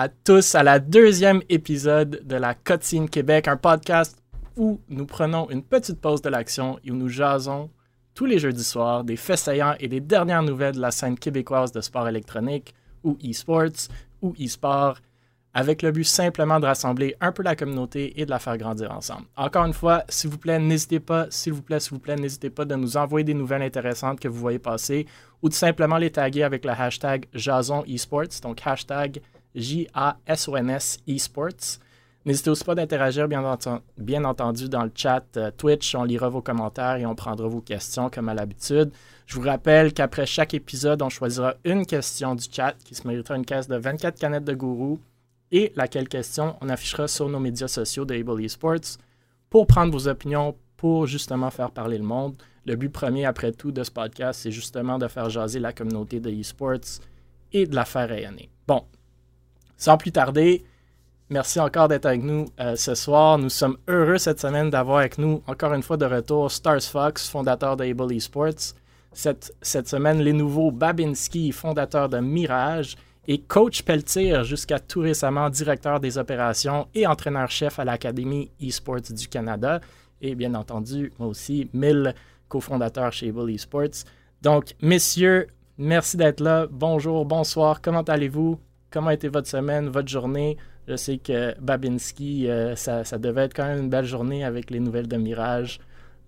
À tous à la deuxième épisode de la Cotine Québec, un podcast où nous prenons une petite pause de l'action et où nous jasons tous les jeudis soirs des faits saillants et des dernières nouvelles de la scène québécoise de sport électronique ou e-sports ou e-sport avec le but simplement de rassembler un peu la communauté et de la faire grandir ensemble. Encore une fois, s'il vous plaît, n'hésitez pas, s'il vous plaît, s'il vous plaît, n'hésitez pas de nous envoyer des nouvelles intéressantes que vous voyez passer ou de simplement les taguer avec le hashtag Jason Esports, donc hashtag J-A-S-O-N-S Esports. N'hésitez aussi pas d'interagir, bien, entendu, dans le chat euh, Twitch. On lira vos commentaires et on prendra vos questions comme à l'habitude. Je vous rappelle qu'après chaque épisode, on choisira une question du chat qui se méritera une caisse de 24 canettes de gourou et laquelle question on affichera sur nos médias sociaux de Able Esports pour prendre vos opinions, pour justement faire parler le monde. Le but premier, après tout, de ce podcast, c'est justement de faire jaser la communauté de esports et de la faire rayonner. Bon, sans plus tarder, merci encore d'être avec nous euh, ce soir. Nous sommes heureux cette semaine d'avoir avec nous, encore une fois de retour, Stars Fox, fondateur de Able Esports. Cette, cette semaine, les nouveaux Babinski, fondateur de Mirage, et coach Pelletier, jusqu'à tout récemment directeur des opérations et entraîneur-chef à l'Académie eSports du Canada. Et bien entendu, moi aussi, mille cofondateurs chez Able Esports. Donc, messieurs, merci d'être là. Bonjour, bonsoir, comment allez-vous? Comment a été votre semaine, votre journée? Je sais que Babinski, euh, ça, devait être quand même une belle journée avec les nouvelles de Mirage.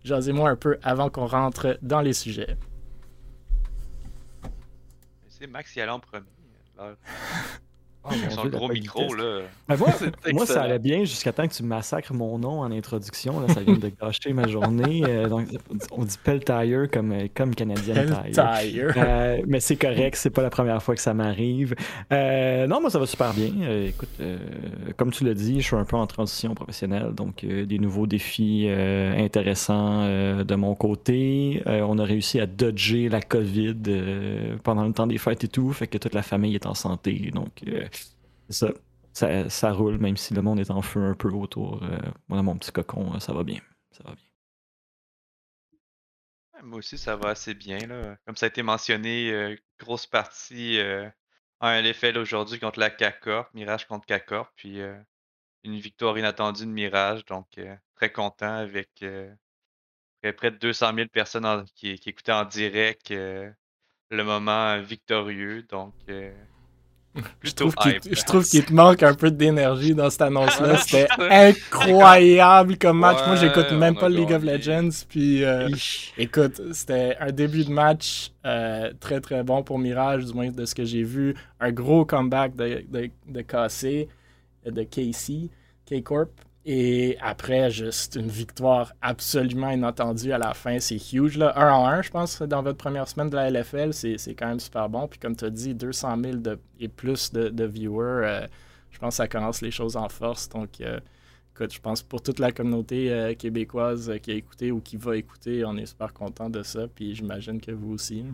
Jasez-moi un peu avant qu'on rentre dans les sujets. C'est Max y allait en premier. Oh, gros micro, là. Ben, moi, ça allait bien jusqu'à temps que tu massacres mon nom en introduction. Là, ça vient de gâcher ma journée. Euh, donc, on dit Peltire comme, euh, comme Canadien Tire. Euh, mais c'est correct, c'est pas la première fois que ça m'arrive. non, moi, ça va super bien. écoute, comme tu l'as dit, je suis un peu en transition professionnelle, donc des nouveaux défis intéressants de mon côté. on a réussi à dodger la COVID pendant le temps des fêtes et tout, fait que toute la famille est en santé. Donc, ça, ça, roule, même si le monde est en feu un peu autour. Euh, moi, mon petit cocon, ça va bien. Ça va bien. moi aussi, ça va assez bien. Là. Comme ça a été mentionné, euh, grosse partie euh, en LFL aujourd'hui contre la CACORP, Mirage contre CACORP, puis une victoire inattendue de Mirage. Donc, très content avec près de 200 000 personnes qui, écoutaient en direct le moment victorieux. Donc, je trouve qu'il te manque un peu d'énergie dans cette annonce-là. C'était incroyable comme match. Moi, j'écoute même pas League of Legends. Puis, euh, écoute, c'était un début de match euh, très très bon pour Mirage, du moins de ce que j'ai vu. Un gros comeback de, de, de KC, de KC, K-Corp. Et après, juste une victoire absolument inattendue à la fin. C'est huge. Là. 1 en 1, je pense, dans votre première semaine de la LFL. C'est quand même super bon. Puis comme tu as dit, 200 000 et plus de, viewers. Euh, je pense que ça commence les choses en force. Donc, euh, écoute, je pense pour toute la communauté euh, québécoise qui a écouté ou qui va écouter, on est super content de ça. Puis j'imagine que vous aussi.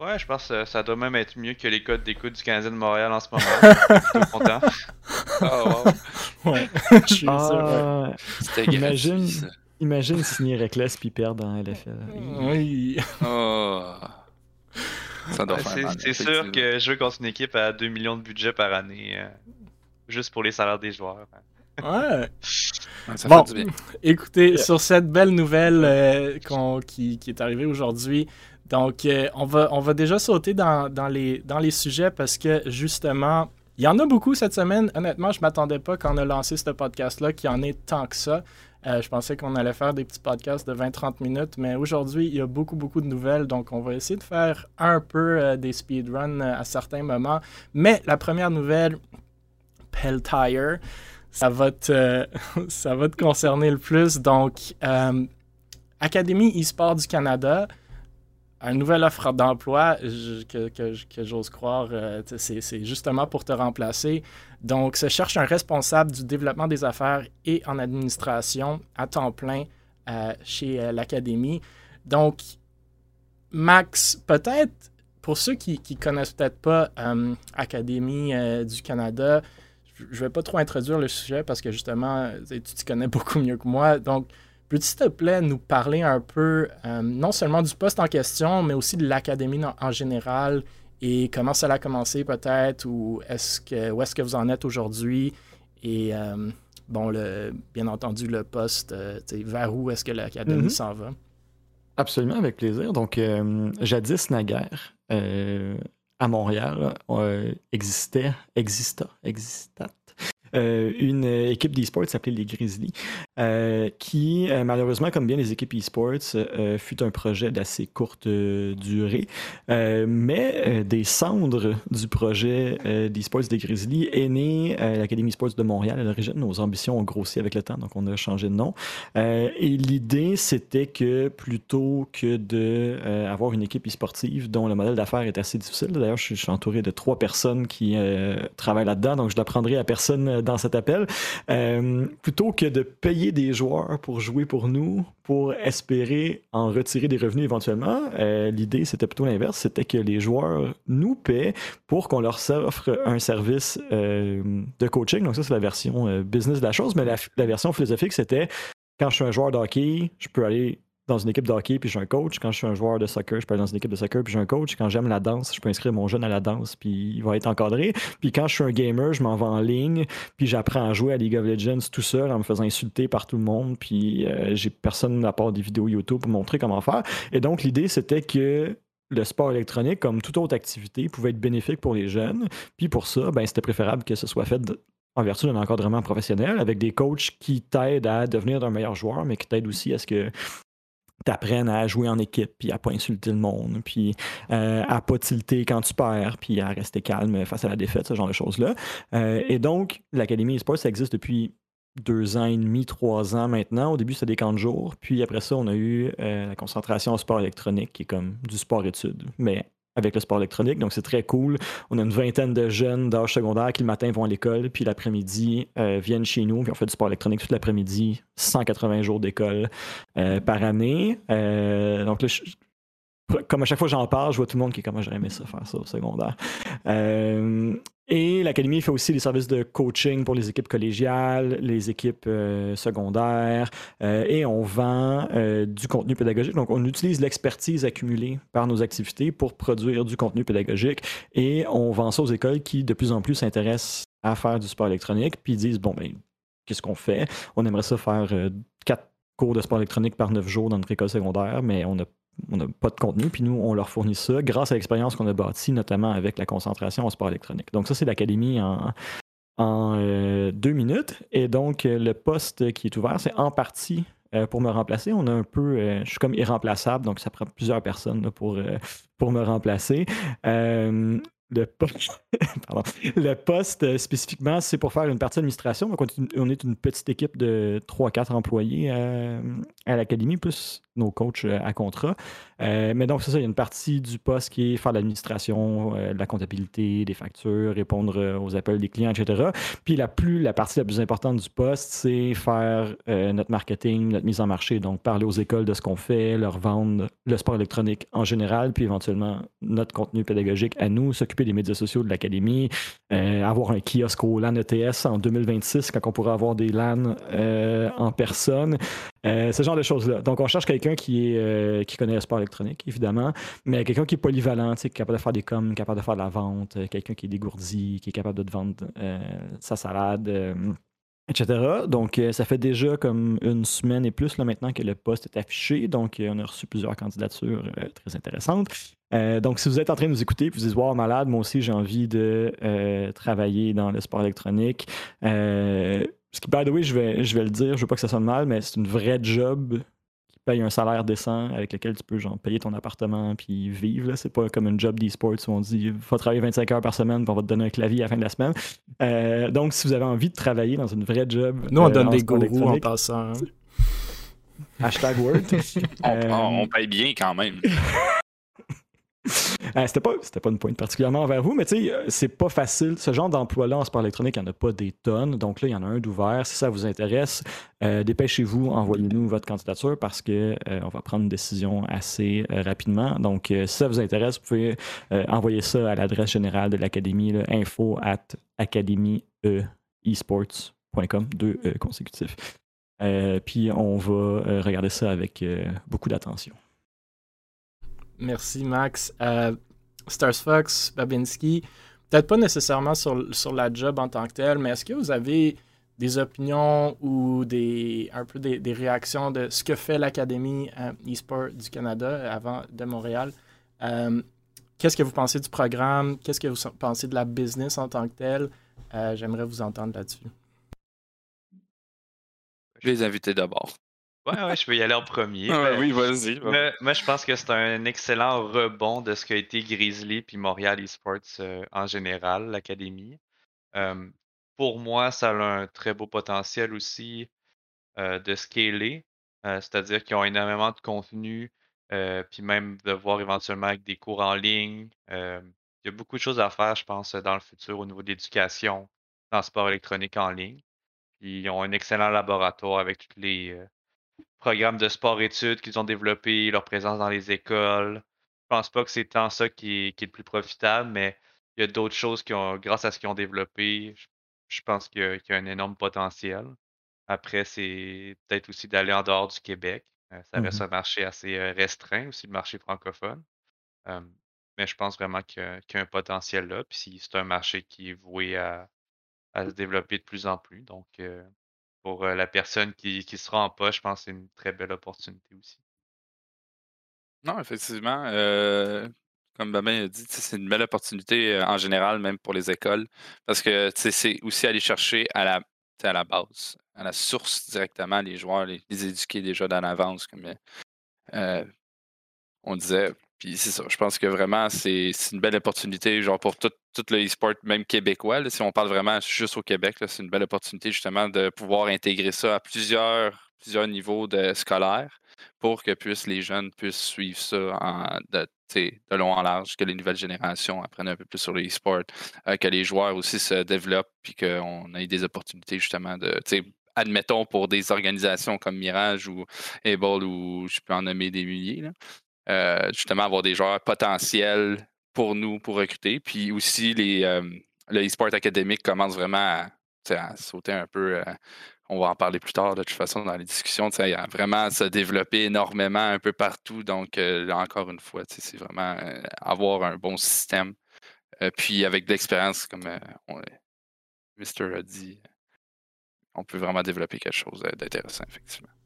Ouais, je pense que ça doit même être mieux que les codes d'écoute du Canadien de Montréal en ce moment. Je suis content. Oh, wow. Ouais, je suis ah, sûr. Imagine, imagine signer Reckless puis perdre dans LFL. Oui. Oh. Ça doit faire C'est sûr que je veux contre une équipe à 2 millions de budget par année, euh, juste pour les salaires des joueurs. Ouais. Ça bon, bien. écoutez, sur cette belle nouvelle euh, qui, qui, est arrivée aujourd'hui, donc, euh, on, va, on va déjà sauter dans, les, dans les sujets parce que justement, il y en a beaucoup cette semaine. Honnêtement, je ne m'attendais pas quand on a lancé ce podcast-là qu'il y en ait tant que ça. Euh, je pensais qu'on allait faire des petits podcasts de 20-30 minutes, mais aujourd'hui, il y a beaucoup, beaucoup de nouvelles. Donc, on va essayer de faire un peu euh, des speedruns à certains moments. Mais la première nouvelle, Peltire, ça va te, ça va te concerner le plus. Donc, Académie e-sport du Canada une nouvelle offre d'emploi que, que, j'ose croire, euh, c'est justement pour te remplacer. Donc, se cherche un responsable du développement des affaires et en administration à temps plein euh, chez euh, l'Académie. Donc, Max, peut-être pour ceux qui ne connaissent peut-être pas Académie du Canada, je ne vais pas trop introduire le sujet parce que justement, tu te connais beaucoup mieux que moi. Donc, Peux-tu, s'il te plaît, nous parler un peu, euh, non seulement du poste en question, mais aussi de l'académie en, général? Et comment ça a commencé peut-être, ou est-ce que, où est-ce que vous en êtes aujourd'hui, et bon, le, bien entendu, le poste, vers où est-ce que l'Académie mm-hmm. s'en va? Absolument, avec plaisir. Donc, jadis, naguère, à Montréal, existait, exista, existat euh, une équipe d'e-sports s'appelait les Grizzlies, euh, qui, euh, malheureusement, comme bien les équipes e-sports, fut un projet d'assez courte durée. mais des cendres du projet d'e-sports des Grizzlies est née l'Académie e-sports de Montréal à l'origine. Nos ambitions ont grossi avec le temps, donc on a changé de nom. et l'idée, c'était que plutôt que d'avoir une équipe e-sportive dont le modèle d'affaires est assez difficile, d'ailleurs, je, suis entouré de trois personnes qui travaillent là-dedans, donc je l'apprendrai à personne dans cet appel, euh, plutôt que de payer des joueurs pour jouer pour nous, pour espérer en retirer des revenus éventuellement, euh, l'idée c'était plutôt l'inverse, c'était que les joueurs nous paient pour qu'on leur offre un service euh, de coaching. Donc ça c'est la version business de la chose, mais la, la version philosophique c'était quand je suis un joueur de hockey, je peux aller dans une équipe de hockey puis j'ai un coach. Quand je suis un joueur de soccer, je peux aller dans une équipe de soccer puis j'ai un coach. Quand j'aime la danse, je peux inscrire mon jeune à la danse puis il va être encadré. Puis quand je suis un gamer, je m'en vais en ligne puis j'apprends à jouer à League of Legends tout seul en me faisant insulter par tout le monde. Puis euh, j'ai personne à part des vidéos YouTube pour montrer comment faire. Et donc l'idée c'était que le sport électronique, comme toute autre activité, pouvait être bénéfique pour les jeunes. Puis pour ça, ben, c'était préférable que ce soit fait en vertu d'un encadrement professionnel avec des coachs qui t'aident à devenir un meilleur joueur, mais qui t'aident aussi à ce que t'apprennes à jouer en équipe, puis à pas insulter le monde, puis euh, à pas tilter quand tu perds, puis à rester calme face à la défaite, ce genre de choses-là. Euh, et donc, l'Académie eSports, ça existe depuis deux ans et demi, trois ans maintenant. Au début, c'était des camps de jour. Puis après ça, on a eu euh, la concentration au sport électronique, qui est comme du sport-études, mais avec le sport électronique. Donc, c'est très cool. On a une vingtaine de jeunes d'âge secondaire qui, le matin, vont à l'école, puis l'après-midi, euh, viennent chez nous, puis on fait du sport électronique toute l'après-midi, 180 jours d'école euh, par année. Euh, donc, là, comme à chaque fois que j'en parle, je vois tout le monde qui est comme j'aurais aimé ça faire ça au secondaire. Et l'Académie fait aussi des services de coaching pour les équipes collégiales, les équipes euh, secondaires, euh, et on vend euh, du contenu pédagogique. Donc, on utilise l'expertise accumulée par nos activités pour produire du contenu pédagogique, et on vend ça aux écoles qui, de plus en plus, s'intéressent à faire du sport électronique, puis disent, bon, ben, qu'est-ce qu'on fait? On aimerait ça faire quatre cours de sport électronique par neuf jours dans notre école secondaire, mais on n'a on n'a pas de contenu, puis nous, on leur fournit ça grâce à l'expérience qu'on a bâtie, notamment avec la concentration au sport électronique. Donc ça, c'est l'académie en, en euh, deux minutes. Et donc, euh, le poste qui est ouvert, c'est en partie euh, pour me remplacer. On a un peu, je suis comme irremplaçable, donc ça prend plusieurs personnes pour, pour me remplacer. Le poste, poste spécifiquement, c'est pour faire une partie d'administration. Donc, on est une petite équipe de 3-4 employés à l'académie, plus nos coachs euh, à contrat. Euh, mais donc, c'est ça, il y a une partie du poste qui est faire l'administration, euh, la comptabilité, des factures, répondre aux appels des clients, etc. Puis la, plus, la partie la plus importante du poste, c'est faire notre marketing, notre mise en marché, donc parler aux écoles de ce qu'on fait, leur vendre le sport électronique en général, puis éventuellement notre contenu pédagogique à nous, s'occuper des médias sociaux de l'académie, avoir un kiosque au LAN ETS en 2026 quand on pourra avoir des LAN en personne, ce genre de choses-là. Donc, on cherche quelqu'un qui, euh, qui connaît le sport électronique, évidemment, mais quelqu'un qui est polyvalent, qui est capable de faire des coms, capable de faire de la vente, euh, quelqu'un qui est dégourdi, qui est capable de te vendre euh, sa salade, etc. Donc, ça fait déjà comme une semaine et plus maintenant que le poste est affiché. Donc, on a reçu plusieurs candidatures très intéressantes. Donc, si vous êtes en train de nous écouter et vous dites Wow, malade, moi aussi j'ai envie de travailler dans le sport électronique. ce qui, by the way, je vais, je vais le dire, je veux pas que ça sonne mal, mais c'est une vraie job paye un salaire décent avec lequel tu peux genre, payer ton appartement puis vivre. C'est pas comme un job d'e-sports où on dit il faut travailler 25 heures par semaine puis on va te donner un clavier à la fin de la semaine. Euh, donc, si vous avez envie de travailler dans une vraie job. Nous, on euh, donne des gourous en passant. Hein. Hashtag Word. on, paye bien quand même. Euh, c'était pas, pas une pointe particulièrement envers vous, mais tu sais, euh, c'est pas facile. Ce genre d'emploi-là en sport électronique, il n'y en a pas des tonnes. Donc là, il y en a un d'ouvert. Si ça vous intéresse, euh, dépêchez-vous, envoyez-nous votre candidature parce qu'on on va prendre une décision assez rapidement. Donc, si ça vous intéresse, vous pouvez envoyer ça à l'adresse générale de l'académie, info at academieesports.com, deux consécutifs. puis on va regarder ça avec beaucoup d'attention. Merci, Max. Euh, Stars Fox, Babinski, peut-être pas nécessairement sur, sur la job en tant que telle, mais est-ce que vous avez des opinions ou des, un peu des, réactions de ce que fait l'Académie euh, e-sport du Canada avant de Montréal? Euh, qu'est-ce que vous pensez du programme? Qu'est-ce que vous pensez de la business en tant que telle? Euh, j'aimerais vous entendre là-dessus. Je vais les inviter d'abord. Ouais, ouais, je vais y aller en premier. Ben, oui, vas-y. Moi, je pense que c'est un excellent rebond de ce qu'a été Grizzly puis Montréal Esports euh, en général, l'académie. pour moi, ça a un très beau potentiel aussi euh, de scaler, euh, c'est-à-dire qu'ils ont énormément de contenu, puis même de voir éventuellement avec des cours en ligne. il y a beaucoup de choses à faire, je pense, dans le futur au niveau de l'éducation, dans le sport électronique en ligne. Puis ils ont un excellent laboratoire avec tous les programmes de sport-études qu'ils ont développés, leur présence dans les écoles. Je pense pas que c'est tant ça qui est, le plus profitable, mais il y a d'autres choses qui ont, grâce à ce qu'ils ont développé, je, pense qu'il y, a un énorme potentiel. Après, c'est peut-être aussi d'aller en dehors du Québec. Euh, ça reste mmh un marché assez euh, restreint aussi, le marché francophone. mais je pense vraiment qu'il y, a un potentiel là. Puis c'est un marché qui est voué à, se développer de plus en plus. Donc, euh, pour la personne qui, sera en poche, je pense que c'est une très belle opportunité aussi. Non, effectivement. comme Babin a dit, c'est une belle opportunité en général, même pour les écoles, parce que c'est aussi aller chercher à la, à la base, à la source directement les joueurs, les, éduquer déjà dans l'avance, comme on disait. Puis c'est ça, je pense que vraiment, c'est une belle opportunité, genre pour tout, le e-sport, même québécois. si on parle vraiment juste au Québec, c'est une belle opportunité justement de pouvoir intégrer ça à plusieurs, plusieurs niveaux de scolaires pour que puissent, les jeunes puissent suivre ça de, de long en large, que les nouvelles générations apprennent un peu plus sur le e-sport, euh, que les joueurs aussi se développent, puis qu'on ait des opportunités justement de, admettons pour des organisations comme Mirage ou Able ou je peux en nommer des milliers, là, euh, justement avoir des joueurs potentiels pour nous pour recruter. Puis aussi, les, euh, le e-sport académique commence vraiment à, sauter un peu. Euh, on va en parler plus tard, de toute façon, dans les discussions. À vraiment se développer énormément un peu partout. Donc, encore une fois, c'est vraiment avoir un bon système. puis, avec de l'expérience, comme Mister a dit, on peut vraiment développer quelque chose d'intéressant, effectivement.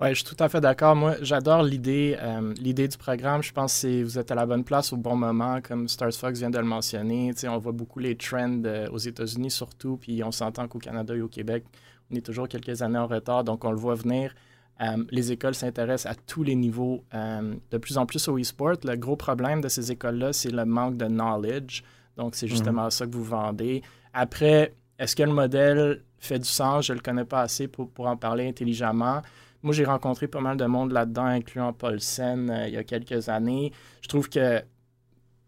Oui, je suis tout à fait d'accord. Moi, j'adore l'idée, euh, l'idée du programme. Je pense que vous êtes à la bonne place au bon moment, comme Stars Fox vient de le mentionner. on voit beaucoup les trends euh, aux États-Unis surtout, puis on s'entend qu'au Canada et au Québec, on est toujours quelques années en retard, donc on le voit venir. Euh, les écoles s'intéressent à tous les niveaux, de plus en plus au e-sport. Le gros problème de ces écoles-là, c'est le manque de knowledge. Donc, c'est mhm. justement ça que vous vendez. Après, est-ce que le modèle fait du sens? Je ne le connais pas assez pour, pour en parler intelligemment. Moi, j'ai rencontré pas mal de monde là-dedans, incluant Paul Sen euh, il y a quelques années. Je trouve que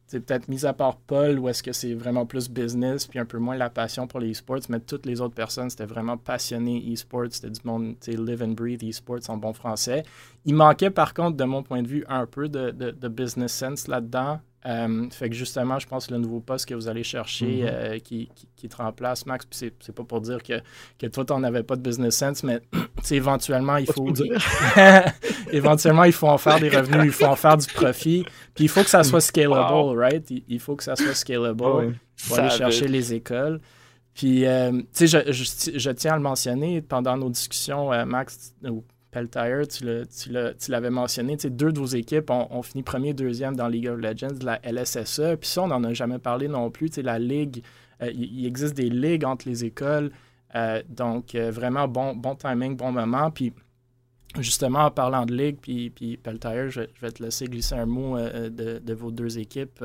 c'est peut-être mis à part Paul, où est-ce que c'est vraiment plus business, puis un peu moins la passion pour les e-sports, mais toutes les autres personnes, c'était vraiment passionné e-sports, c'était du monde, tu live and breathe e-sports en bon français. Il manquait par contre, de mon point de vue, un peu de, de business sense là-dedans. Euh, fait que justement, je pense que le nouveau poste que vous allez chercher mhm. euh, qui, qui, te remplace, Max, puis c'est pas pour dire que, que toi, tu avais pas de business sense, mais éventuellement, il faut. éventuellement, il faut en faire des revenus, il faut en faire du profit. Puis il faut que ça soit scalable, right? Il, faut que ça soit scalable pour aller chercher les écoles. Puis, euh, tu sais, je, je, je, tiens à le mentionner pendant nos discussions, Max, Peltier, tu l'avais mentionné, deux de vos équipes ont, fini premier, deuxième dans League of Legends, la LSSE. Puis ça, on n'en a jamais parlé non plus. La ligue, euh, il, existe des ligues entre les écoles. Euh, donc, euh, vraiment bon, timing, bon moment. Puis, justement, en parlant de ligue, puis, puis Peltier, je, vais te laisser glisser un mot de, vos deux équipes,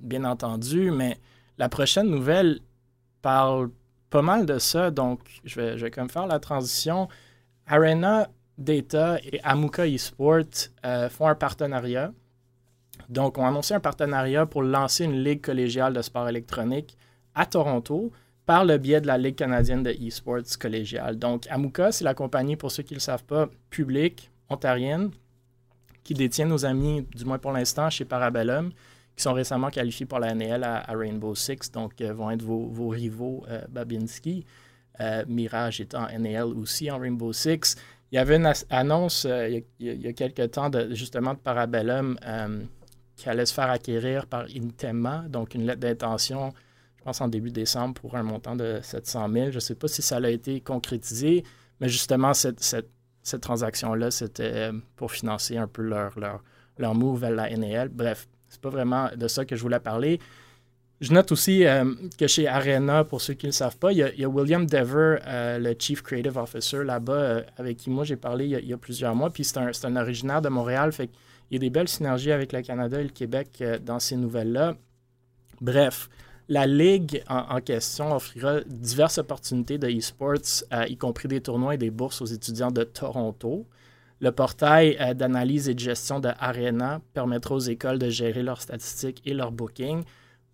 bien entendu. Mais la prochaine nouvelle parle pas mal de ça. Donc, je vais, je vais comme faire la transition. Arena Data et Amuka Esport euh, font un partenariat. Donc, on a annoncé un partenariat pour lancer une ligue collégiale de sport électronique à Toronto par le biais de la Ligue canadienne de e-sports collégiale. Donc, Amuka, c'est la compagnie, pour ceux qui ne le savent pas, publique, ontarienne, qui détient nos amis, du moins pour l'instant, chez Parabellum, qui sont récemment qualifiés pour la NL à, Rainbow Six, donc euh, vont être vos, rivaux euh, Babinski. Euh, Mirage est en NAL aussi, en Rainbow Six. Il y avait une annonce euh, il, y a, quelques temps, de, justement, de Parabellum, euh, qui allait se faire acquérir par Intema, donc une lettre d'intention, je pense en début décembre, pour un montant de 700 000. Je ne sais pas si ça a été concrétisé, mais justement, cette, cette, transaction-là, c'était pour financer un peu leur, leur, leur move vers la NAL. Bref, c'est pas vraiment de ça que je voulais parler. Je note aussi euh, que chez Arena, pour ceux qui ne le savent pas, il y a, William Dever, euh, le Chief Creative Officer là-bas, euh, avec qui moi j'ai parlé il y, a, plusieurs mois. Puis c'est un, un, originaire de Montréal, fait qu'il y a des belles synergies avec le Canada et le Québec dans ces nouvelles-là. Bref, la ligue en, question offrira diverses opportunités de e-sports, y compris des tournois et des bourses aux étudiants de Toronto. Le portail d'analyse et de gestion de Arena permettra aux écoles de gérer leurs statistiques et leurs bookings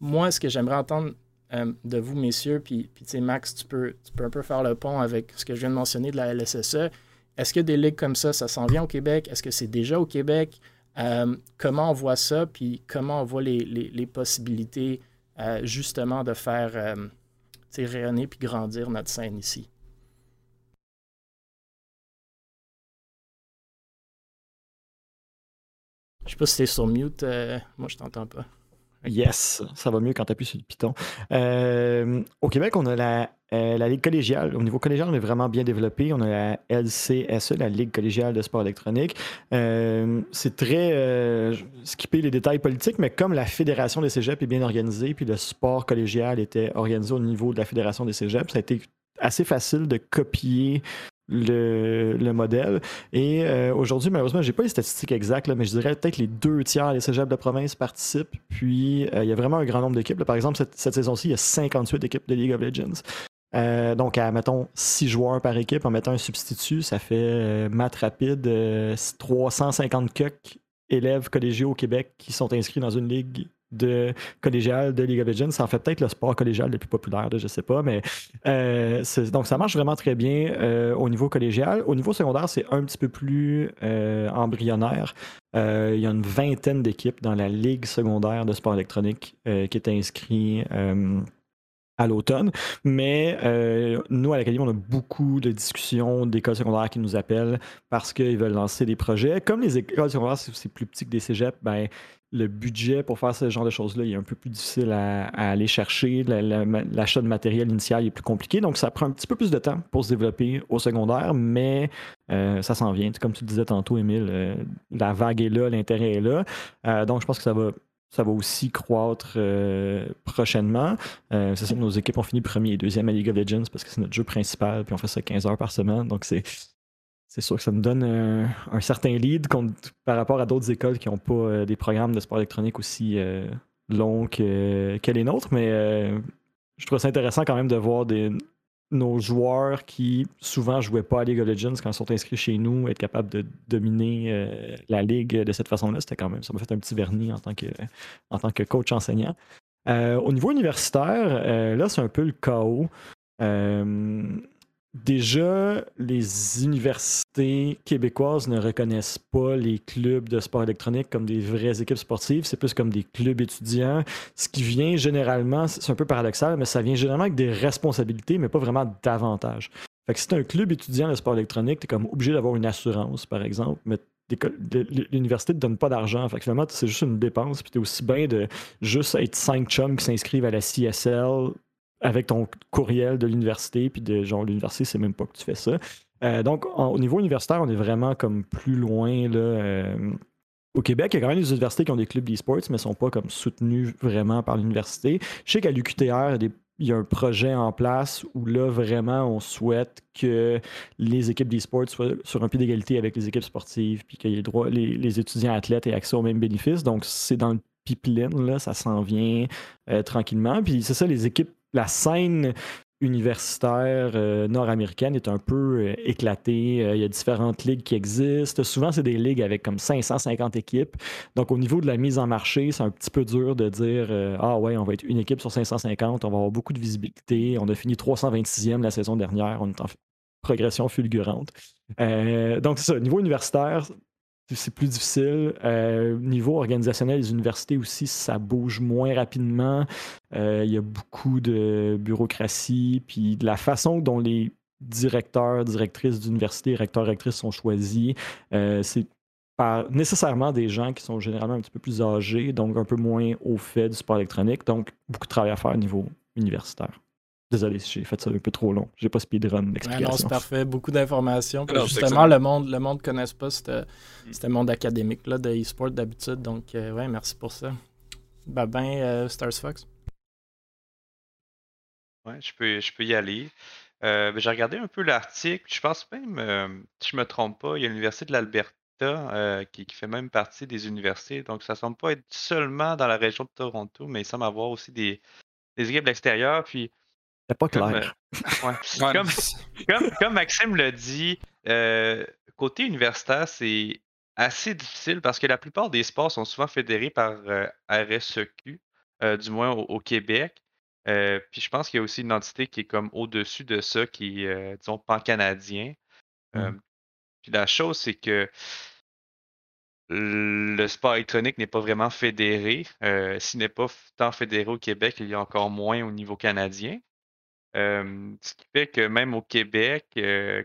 moi, ce que j'aimerais entendre euh, de vous, messieurs, puis, puis tu sais, Max, tu peux, tu peux un peu faire le pont avec ce que je viens de mentionner de la LSSE. Est-ce que des ligues comme ça, ça s'en vient au Québec? Est-ce que c'est déjà au Québec? Euh, comment on voit ça? Puis comment on voit les, possibilités euh, justement de faire rayonner puis grandir notre scène ici? Je sais pas si es sur mute. moi, je t'entends pas. Yes, ça va mieux quand tu appuies sur le piton. Euh, au Québec, on a la, euh, la Ligue collégiale. Au niveau collégial, on est vraiment bien développé. On a la LCSE, la Ligue collégiale de sport électronique. Euh, c'est très skipper les détails politiques, mais comme la Fédération des cégeps est bien organisée, puis le sport collégial était organisé au niveau de la Fédération des cégeps, ça a été assez facile de copier le, modèle. Et euh, aujourd'hui, malheureusement, je n'ai pas les statistiques exactes, mais je dirais peut-être les deux tiers des cégeps de province participent. Puis, euh, il y a vraiment un grand nombre d'équipes. Par exemple, cette, saison-ci, il y a 58 équipes de League of Legends. Euh, donc, à, mettons, 6 joueurs par équipe, en mettant un substitut, ça fait maths rapide, 350 coques élèves collégiaux au Québec qui sont inscrits dans une ligue de collégial de League of Legends. Ça en fait peut-être le sport collégial le plus populaire, je ne sais pas, mais euh, donc ça marche vraiment très bien euh, au niveau collégial. Au niveau secondaire, c'est un petit peu plus euh, embryonnaire. il y a une vingtaine d'équipes dans la Ligue secondaire de sport électronique qui est inscrite à l'automne. Mais nous, à l'Académie, on a beaucoup de discussions d'écoles secondaires qui nous appellent parce qu'ils veulent lancer des projets. Comme les écoles secondaires, c'est plus petit que des cégeps, ben, le budget pour faire ce genre de choses-là est un peu plus difficile à, aller chercher. L'achat de matériel initial est plus compliqué. Donc, ça prend un petit peu plus de temps pour se développer au secondaire, mais euh, ça s'en vient. Comme tu disais tantôt, Émile, euh, la vague est là, l'intérêt est là. Euh, donc, je pense que ça va ça va aussi croître prochainement. c'est ça nos équipes ont fini premier et deuxième à League of Legends parce que c'est notre jeu principal, puis on fait ça 15 heures par semaine. Donc, c'est c'est sûr que ça me donne un, certain lead par rapport à d'autres écoles qui n'ont pas euh, des programmes de sport électronique aussi euh, longs que, les nôtres, mais euh, je trouve ça intéressant quand même de voir nos joueurs qui souvent jouaient pas à League of Legends quand ils sont inscrits chez nous, être capables de dominer la ligue de cette façon-là, c'était quand même, ça m'a fait un petit vernis en tant que, en tant que coach enseignant. au niveau universitaire, là, c'est un peu le chaos. Déjà, les universités québécoises ne reconnaissent pas les clubs de sport électronique comme des vraies équipes sportives, c'est plus comme des clubs étudiants, ce qui vient généralement, c'est un peu paradoxal, mais ça vient généralement avec des responsabilités, mais pas vraiment d'avantages. Fait que si un club étudiant de sport électronique, tu es comme obligé d'avoir une assurance, par exemple, mais l'université ne te donne pas d'argent. Fait que finalement, c'est juste une dépense, puis tu es aussi bien de juste être cinq chums qui s'inscrivent à la CSL avec ton courriel de l'université, puis de genre l'université, c'est même pas que tu fais ça. Euh, donc, au niveau universitaire, on est vraiment comme plus loin là. Euh, au Québec, il y a quand même des universités qui ont des clubs d'e-sports, mais ne sont pas comme soutenus vraiment par l'université. Je sais qu'à l'UQTR, il y a un projet en place où là, vraiment, on souhaite que les équipes d'e-sports soient sur un pied d'égalité avec les équipes sportives, puis que les, les, étudiants athlètes aient accès aux mêmes bénéfices. Donc, c'est dans le pipeline, là, ça s'en vient euh, tranquillement. Puis c'est ça, les équipes la scène universitaire euh, nord-américaine est un peu euh, éclatée. Euh, il y a différentes ligues qui existent. Souvent, c'est des ligues avec comme 550 équipes. Donc, au niveau de la mise en marché, c'est un petit peu dur de dire Ah ouais, on va être une équipe sur 550, on va avoir beaucoup de visibilité. On a fini 326e la saison dernière. On est en progression fulgurante. donc, c'est ça. Au niveau universitaire, c'est plus difficile. Euh, niveau organisationnel, les universités aussi, ça bouge moins rapidement. Euh, il y a beaucoup de bureaucratie, puis de la façon dont les directeurs, directrices d'université, recteurs, rectrices sont choisis, euh, c'est par nécessairement des gens qui sont généralement un petit peu plus âgés, donc un peu moins au fait du sport électronique, donc beaucoup de travail à faire au niveau universitaire. Désolé si j'ai fait ça un peu trop long. J'ai pas speedrun l'explication. non, c'est parfait. Beaucoup d'informations. Justement, le monde le monde ne connaisse pas ce mm. monde académique là, de e-sport d'habitude. Donc, euh, ouais, merci pour ça. Ben, ben Stars Fox. Ouais, je peux, je peux y aller. Euh, ben, j'ai regardé un peu l'article. Je pense même, euh, si je me trompe pas, il y a l'Université de l'Alberta euh, qui, fait même partie des universités. Donc, ça semble pas être seulement dans la région de Toronto, mais il semble avoir aussi des, des équipes de l'extérieur. Puis, C'est pas clair. comme, Maxime l'a dit, côté universitaire, c'est assez difficile parce que la plupart des sports sont souvent fédérés par RSEQ, du moins au Québec. Euh, puis je pense qu'il y a aussi une entité qui est comme au-dessus de ça, qui est, euh, disons, pan-canadien. Euh, mmh. puis la chose, c'est que le sport électronique n'est pas vraiment fédéré. S'il n'est pas tant fédéré au Québec, il y a encore moins au niveau canadien. Ce qui fait que même au Québec,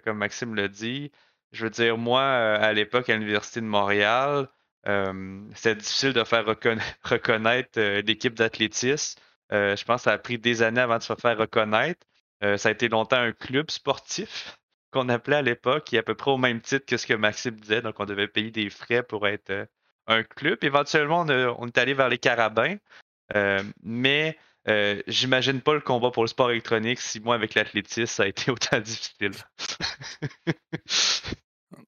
comme Maxime l'a dit, je veux dire, moi, à l'époque, à l'Université de Montréal, c'était difficile de faire reconnaître l'équipe d'athlétisme. Je pense que ça a pris des années avant de se faire reconnaître. Ça a été longtemps un club sportif qu'on appelait à l'époque, qui est à peu près au même titre que ce que Maxime disait. Donc, on devait payer des frais pour être un club. Éventuellement, on, est allé vers les carabins. mais j'imagine pas le combat pour le sport électronique si moi, avec l'athlétisme, ça a été autant difficile.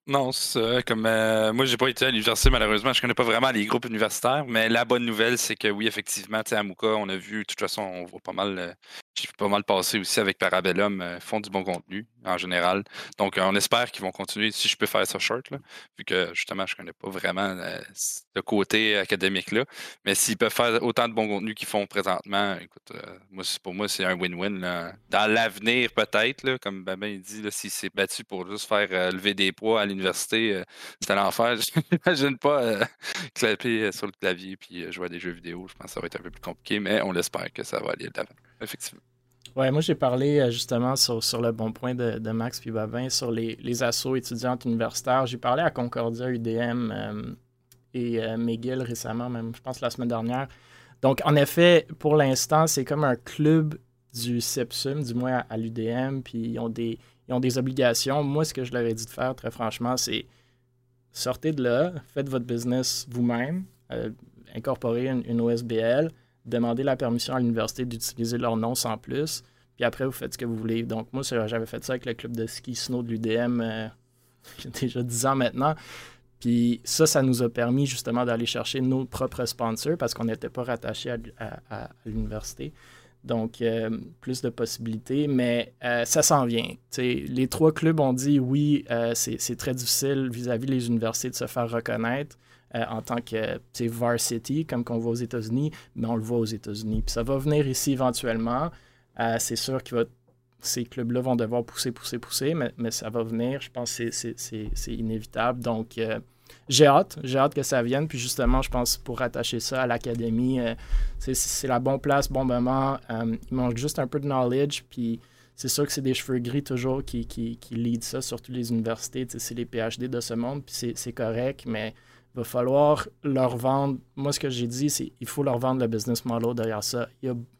Non, c'est comme euh, moi, j'ai pas été à l'université, malheureusement. Je connais pas vraiment les groupes universitaires, mais la bonne nouvelle, c'est que oui, effectivement, à Mouka, on a vu, de toute façon, on voit pas mal euh, j'ai pas mal passé aussi avec Parabellum, euh, font du bon contenu en général. Donc, on espère qu'ils vont continuer, si je peux faire ça short, là, vu que justement, je connais pas vraiment le côté académique-là. Mais s'ils peuvent faire autant de bon contenu qu'ils font présentement, écoute, moi, pour moi, c'est un win-win. Dans l'avenir, peut-être, comme Babin dit, s'il s'est battu pour juste faire lever des poids à l'université, c'était l'enfer. Je n'imagine pas clapper sur le clavier puis jouer à des jeux vidéo. Je pense que ça va être un peu plus compliqué, mais on l'espère que ça va aller de l'avant, effectivement. Ouais, moi j'ai parlé euh, justement sur, le bon point de, Max puis sur les, les assos étudiantes universitaires. J'ai parlé à Concordia UDM euh, et euh, McGill récemment, même je pense la semaine dernière. Donc en effet, pour l'instant, c'est comme un club du SEPSUM, du moins à, l'UDM, puis ils ont, des, ont des obligations. Moi, ce que je leur ai dit de faire, très franchement, c'est sortez de là, faites votre business vous-même, incorporez une, une OSBL demander la permission à l'université d'utiliser leur nom sans plus. Puis après, vous faites ce que vous voulez. Donc, moi, j'avais fait ça avec le club de ski snow de l'UDM euh, déjà 10 ans maintenant. Puis ça, ça nous a permis justement d'aller chercher nos propres sponsors parce qu'on n'était pas rattaché à, l'université. Donc, euh, plus de possibilités, mais euh, ça s'en vient. les trois clubs ont dit oui, c'est très difficile vis-à-vis des universités de se faire reconnaître. Euh, en tant que varsity, comme qu'on voit aux États-Unis, mais on le voit aux États-Unis. Puis ça va venir ici éventuellement. Euh, c'est sûr que ces clubs-là vont devoir pousser, pousser, pousser, mais, mais, ça va venir. Je pense que c'est inévitable. Donc, euh, j'ai hâte. J'ai hâte que ça vienne. Puis justement, je pense pour rattacher ça à l'académie, c'est la bonne place, bon moment. il manque juste un peu de knowledge. Puis c'est sûr que c'est des cheveux gris toujours qui, qui, qui lead ça, surtout les universités. C'est les PhD de ce monde. Puis c'est correct, mais va falloir leur vendre. Moi, ce que j'ai dit, c'est qu'il faut leur vendre le business model derrière ça.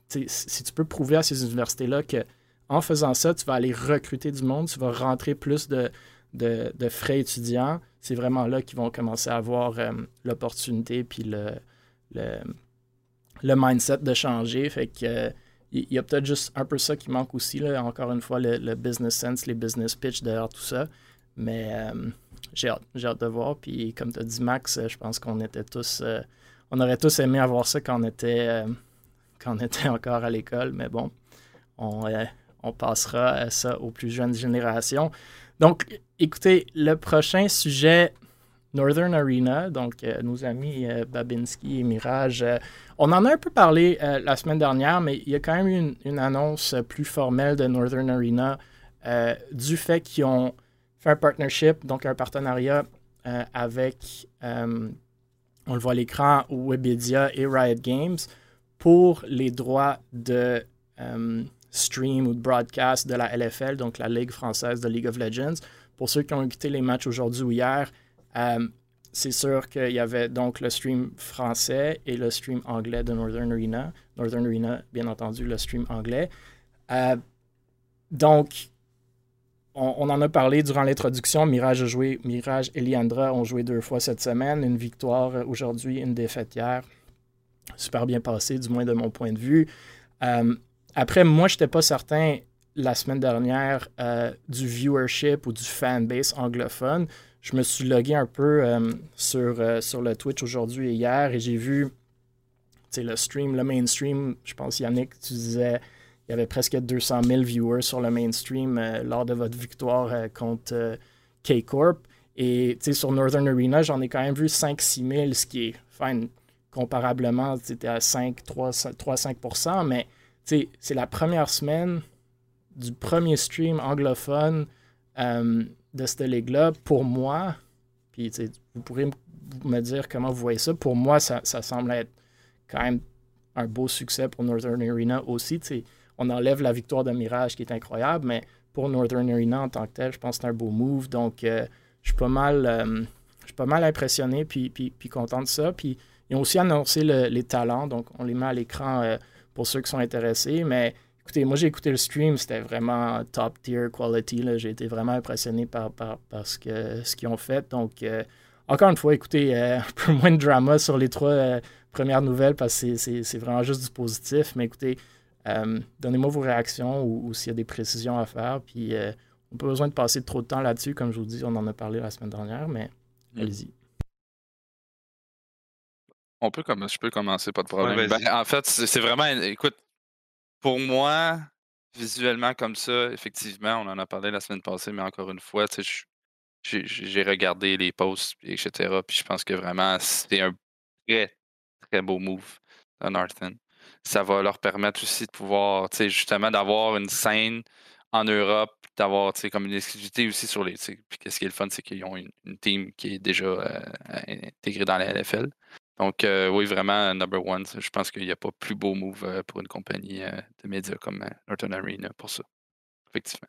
si tu peux prouver à ces universités-là que en faisant ça, tu vas aller recruter du monde, tu vas rentrer plus de, de, frais étudiants, c'est vraiment là qu'ils vont commencer à avoir euh, l'opportunité puis le, le, mindset de changer. Fait que il y a peut-être juste un peu ça qui manque aussi. Là. Encore une fois, le, business sense, les business pitch derrière tout ça. Mais euh, j'ai hâte, de voir. Puis comme tu as dit, Max, je pense qu'on était tous. Euh, on aurait tous aimé avoir ça quand on était, euh, quand on était encore à l'école, mais bon, on, euh, passera ça aux plus jeunes générations. Donc, écoutez, le prochain sujet, Northern Arena, donc nos amis Babinski et Mirage, on en a un peu parlé la semaine dernière, mais il y a quand même eu une annonce plus formelle de Northern Arena du fait qu'ils ont fait un partnership, donc un partenariat euh, avec, euh, on le voit à l'écran, Webedia et Riot Games pour les droits de euh, stream ou de broadcast de la LFL, donc la Ligue française de League of Legends. Pour ceux qui ont écouté les matchs aujourd'hui ou hier, c'est sûr qu'il y avait donc le stream français et le stream anglais de Northern Arena. Northern Arena, bien entendu, le stream anglais. Donc, on, en a parlé durant l'introduction. Mirage a joué, Mirage et Liandra ont joué deux fois cette semaine. Une victoire aujourd'hui, une défaite hier. Super bien passé, du moins de mon point de vue. Euh, après, moi, je n'étais pas certain la semaine dernière euh, du viewership ou du fanbase anglophone je me suis logué un peu euh, sur, euh, sur le Twitch aujourd'hui et hier et j'ai vu le stream, le mainstream. Je pense, Yannick, tu disais il y avait presque 200 000 viewers sur le mainstream euh, lors de votre victoire contre K-Corp. Et sur Northern Arena, j'en ai quand même vu 5-6 000, ce qui est. Comparablement, c'était à 5-3-5% mais c'est la première semaine du premier stream anglophone de cette ligue-là, pour moi, puis vous pourrez me dire comment vous voyez ça, pour moi, ça, semble être quand même un beau succès pour Northern Arena aussi. On enlève la victoire de Mirage qui est incroyable, mais pour Northern Arena en tant que tel, je pense que c'est un beau move. Donc, euh, je suis pas mal, euh, pas mal impressionné puis, puis, puis, content de ça. Puis, ils ont aussi annoncé les talents, donc on les met à l'écran euh, pour ceux qui sont intéressés. Mais Écoutez, moi j'ai écouté le stream, c'était vraiment top tier quality. J'ai été vraiment impressionné par, par, ce qu'ils ont fait. Donc, encore une fois, écoutez, un peu moins de drama sur les trois premières nouvelles parce que c'est vraiment juste du positif. Mais écoutez, donnez-moi vos réactions ou, s'il y a des précisions à faire. Puis, on n'a pas besoin de passer trop de temps là-dessus. Comme je vous dis, on en a parlé la semaine dernière, mais mm. allez-y. On peut commencer, je peux commencer, pas de problème. Ben, en fait, c'est vraiment, écoute, pour moi, visuellement comme ça, effectivement, on en a parlé la semaine passée, mais encore une fois, j'ai regardé les posts, etc. Puis je pense que vraiment, c'est un très, très beau move de Northern. Ça va leur permettre aussi de pouvoir, justement, d'avoir une scène en Europe, d'avoir comme une exclusivité aussi sur les. Puis qu'est-ce qui est le fun, c'est qu'ils ont une, team qui est déjà euh, intégrée dans la LFL. Donc, euh, oui, vraiment, number one. Je pense qu'il n'y a pas plus beau move euh, pour une compagnie euh, de médias comme Norton Arena pour ça. Effectivement.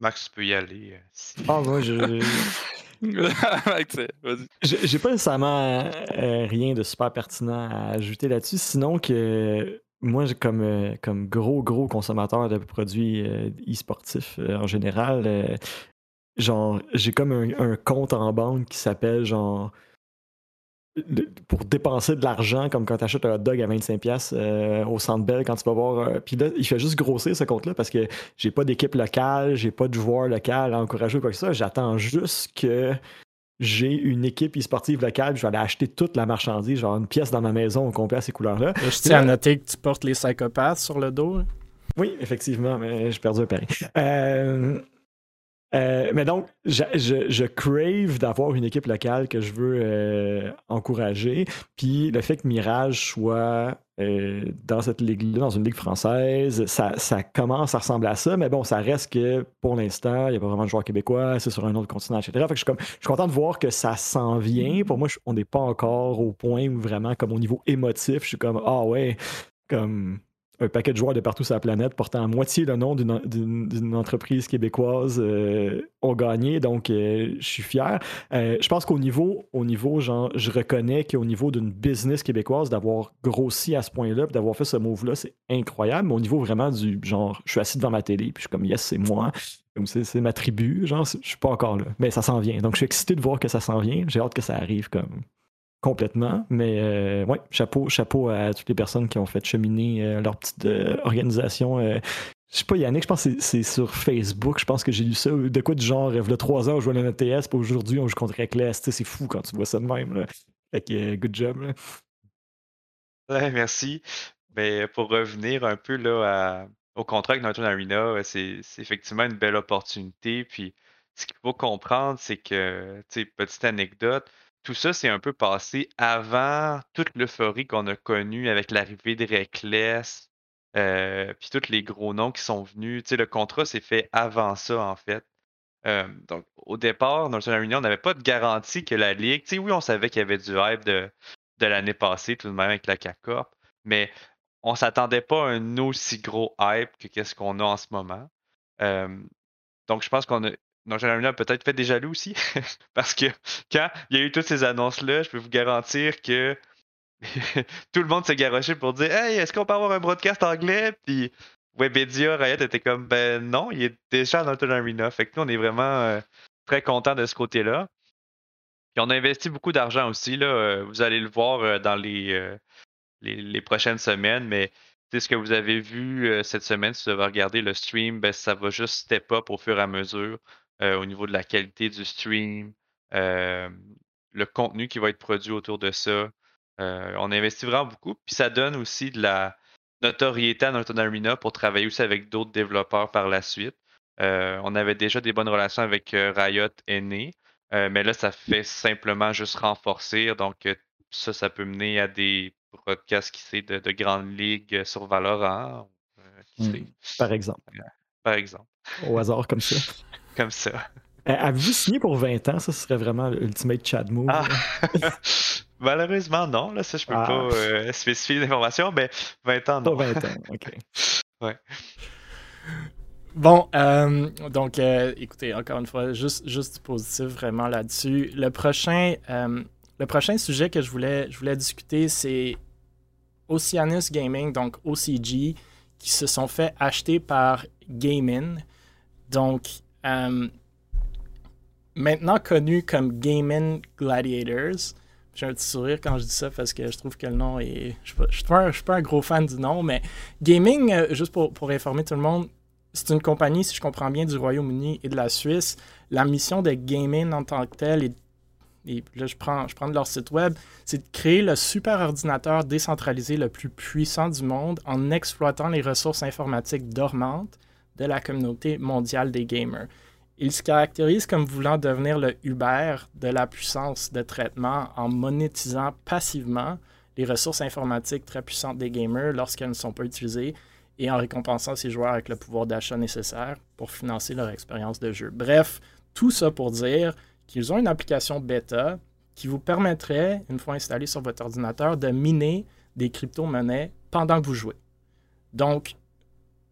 Max, tu peux y aller. Ah, moi, je. J'ai pas nécessairement rien de super pertinent à ajouter là-dessus, sinon que moi, comme, comme gros, gros consommateur de produits e-sportifs en général, genre, j'ai comme un, compte en banque qui s'appelle genre pour dépenser de l'argent, comme quand tu achètes un hot dog à 25$ euh, au Centre Bell, quand tu vas voir. Euh, puis là, il fait juste grossir ce compte-là parce que j'ai pas d'équipe locale, j'ai pas de joueur local à encourager ou quoi que ça. J'attends juste que j'ai une équipe e-sportive locale, je vais aller acheter toute la marchandise, genre une pièce dans ma maison au complet à ces couleurs-là. Je tiens à noter que tu portes les psychopathes sur le dos. Oui, effectivement, mais j'ai perdu un pari. Euh, euh, mais donc, je, je, crave d'avoir une équipe locale que je veux euh, encourager. Puis le fait que Mirage soit euh, dans cette ligue-là, dans une ligue française, ça, commence à ressembler à ça. Mais bon, ça reste que pour l'instant, il n'y a pas vraiment de joueurs québécois, c'est sur un autre continent, etc. Fait que je, suis comme, je suis content de voir que ça s'en vient. Pour moi, on n'est pas encore au point où vraiment, comme au niveau émotif, je suis comme, ah ouais, comme un paquet de joueurs de partout sur la planète portant à moitié le nom d'une entreprise québécoise euh, ont gagné, donc euh, je suis fier. Euh, je pense qu'au niveau, au niveau, genre, je reconnais qu'au niveau d'une business québécoise, d'avoir grossi à ce point-là, d'avoir fait ce move-là, c'est incroyable, mais au niveau vraiment du genre, je suis assis devant ma télé, puis je suis comme, yes, c'est moi, c'est ma tribu, genre, je suis pas encore là, mais ça s'en vient. Donc je suis excité de voir que ça s'en vient, j'ai hâte que ça arrive comme complètement. Mais euh, ouais, chapeau, chapeau à toutes les personnes qui ont fait cheminer euh, leur petite euh, organisation. je sais pas, Yannick, je pense que c'est sur Facebook. Je pense que j'ai lu ça. De quoi du genre, le 3 ans, on jouait à l'NTS, puis aujourd'hui, on joue contre Reckless. C'est fou quand tu vois ça de même. Fait que, good job. Ouais, merci. Mais pour revenir un peu là, au contrat avec Norton Arena, c'est effectivement une belle opportunité. Puis ce qu'il faut comprendre, c'est que, petite anecdote, tout ça s'est un peu passé avant toute l'euphorie qu'on a connue avec l'arrivée de Reckless, euh, puis tous les gros noms qui sont venus. Le contrat s'est fait avant ça, en fait. Donc, au départ, dans une réunion, on n'avait pas de garantie que la Ligue. Oui, on savait qu'il y avait du hype de, l'année passée, tout de même avec la CACORP, mais on s'attendait pas à un aussi gros hype que qu'est-ce qu'on a en ce moment. Donc, je pense qu'on a Northern Arena a peut-être fait des jaloux aussi. Parce que quand il y a eu toutes ces annonces-là, je peux vous garantir que tout le monde s'est garoché pour dire Hey, est-ce qu'on peut avoir un broadcast anglais? Puis Webedia, Riot était comme Ben non, il est déjà dans Northern Arena. Fait que nous, on est vraiment euh, très contents de ce côté-là. Puis on a investi beaucoup d'argent aussi. Là. Euh, vous allez le voir dans les, les, prochaines semaines, mais ce que vous avez vu cette semaine, si vous avez regardé le stream, ben, ça va juste step up au fur et à mesure. Euh, au niveau de la qualité du stream, euh, le contenu qui va être produit autour de ça. Euh, on investit vraiment beaucoup. Puis ça donne aussi de la notoriété à notre Arena pour travailler aussi avec d'autres développeurs par la suite. on avait déjà des bonnes relations avec Riot et mais là, ça fait simplement juste renforcer. Donc, ça, ça peut mener à des broadcasts qui c'est de, grandes ligues sur Valorant. Mmh. par exemple. par exemple. Au hasard comme ça. comme ça. Euh, avez-vous signé pour 20 ans? Ça, ce serait vraiment l'ultimate Chad move. Ah. Malheureusement, non. Là, ça, je peux ah. pas euh, spécifier l'information, mais 20 ans, non. Pas 20 ans, OK. ouais. Bon, euh, donc, écoutez, encore une fois, juste, juste du positif vraiment là-dessus. Le prochain, le prochain sujet que je voulais, je voulais discuter, c'est Oceanus Gaming, donc OCG, qui se sont fait acheter par Gaming. Donc, euh, maintenant connu comme Gaming Gladiators. J'ai un petit sourire quand je dis ça parce que je trouve que le nom est. Je ne suis, pas un gros fan du nom, mais Gaming, euh, juste pour, informer tout le monde, c'est une compagnie, si je comprends bien, du Royaume-Uni et de la Suisse. La mission de Gaming en tant que telle, et, là je prends, je prends de leur site web, c'est de créer le super ordinateur décentralisé le plus puissant du monde en exploitant les ressources informatiques dormantes de la communauté mondiale des gamers. Il se caractérise comme voulant devenir le Uber de la puissance de traitement en monétisant passivement les ressources informatiques très puissantes des gamers lorsqu'elles ne sont pas utilisées et en récompensant ses joueurs avec le pouvoir d'achat nécessaire pour financer leur expérience de jeu. Bref, tout ça pour dire qu'ils ont une application bêta qui vous permettrait, une fois installée sur votre ordinateur, de miner des crypto-monnaies pendant que vous jouez. Donc,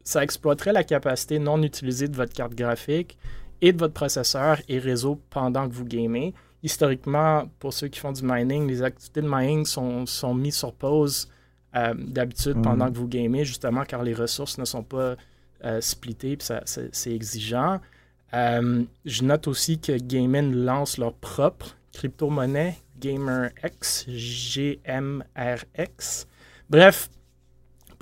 ça exploiterait la capacité non utilisée de votre carte graphique et de votre processeur et réseau pendant que vous gamez. Historiquement, pour ceux qui font du mining, les activités de mining sont, sont mises sur pause euh, d'habitude mhm. pendant que vous gamez, justement car les ressources ne sont pas euh, splittées, puis c'est exigeant. Euh, je note aussi que Gaming lance leur propre crypto-monnaie, GamerX, GMRX. Bref,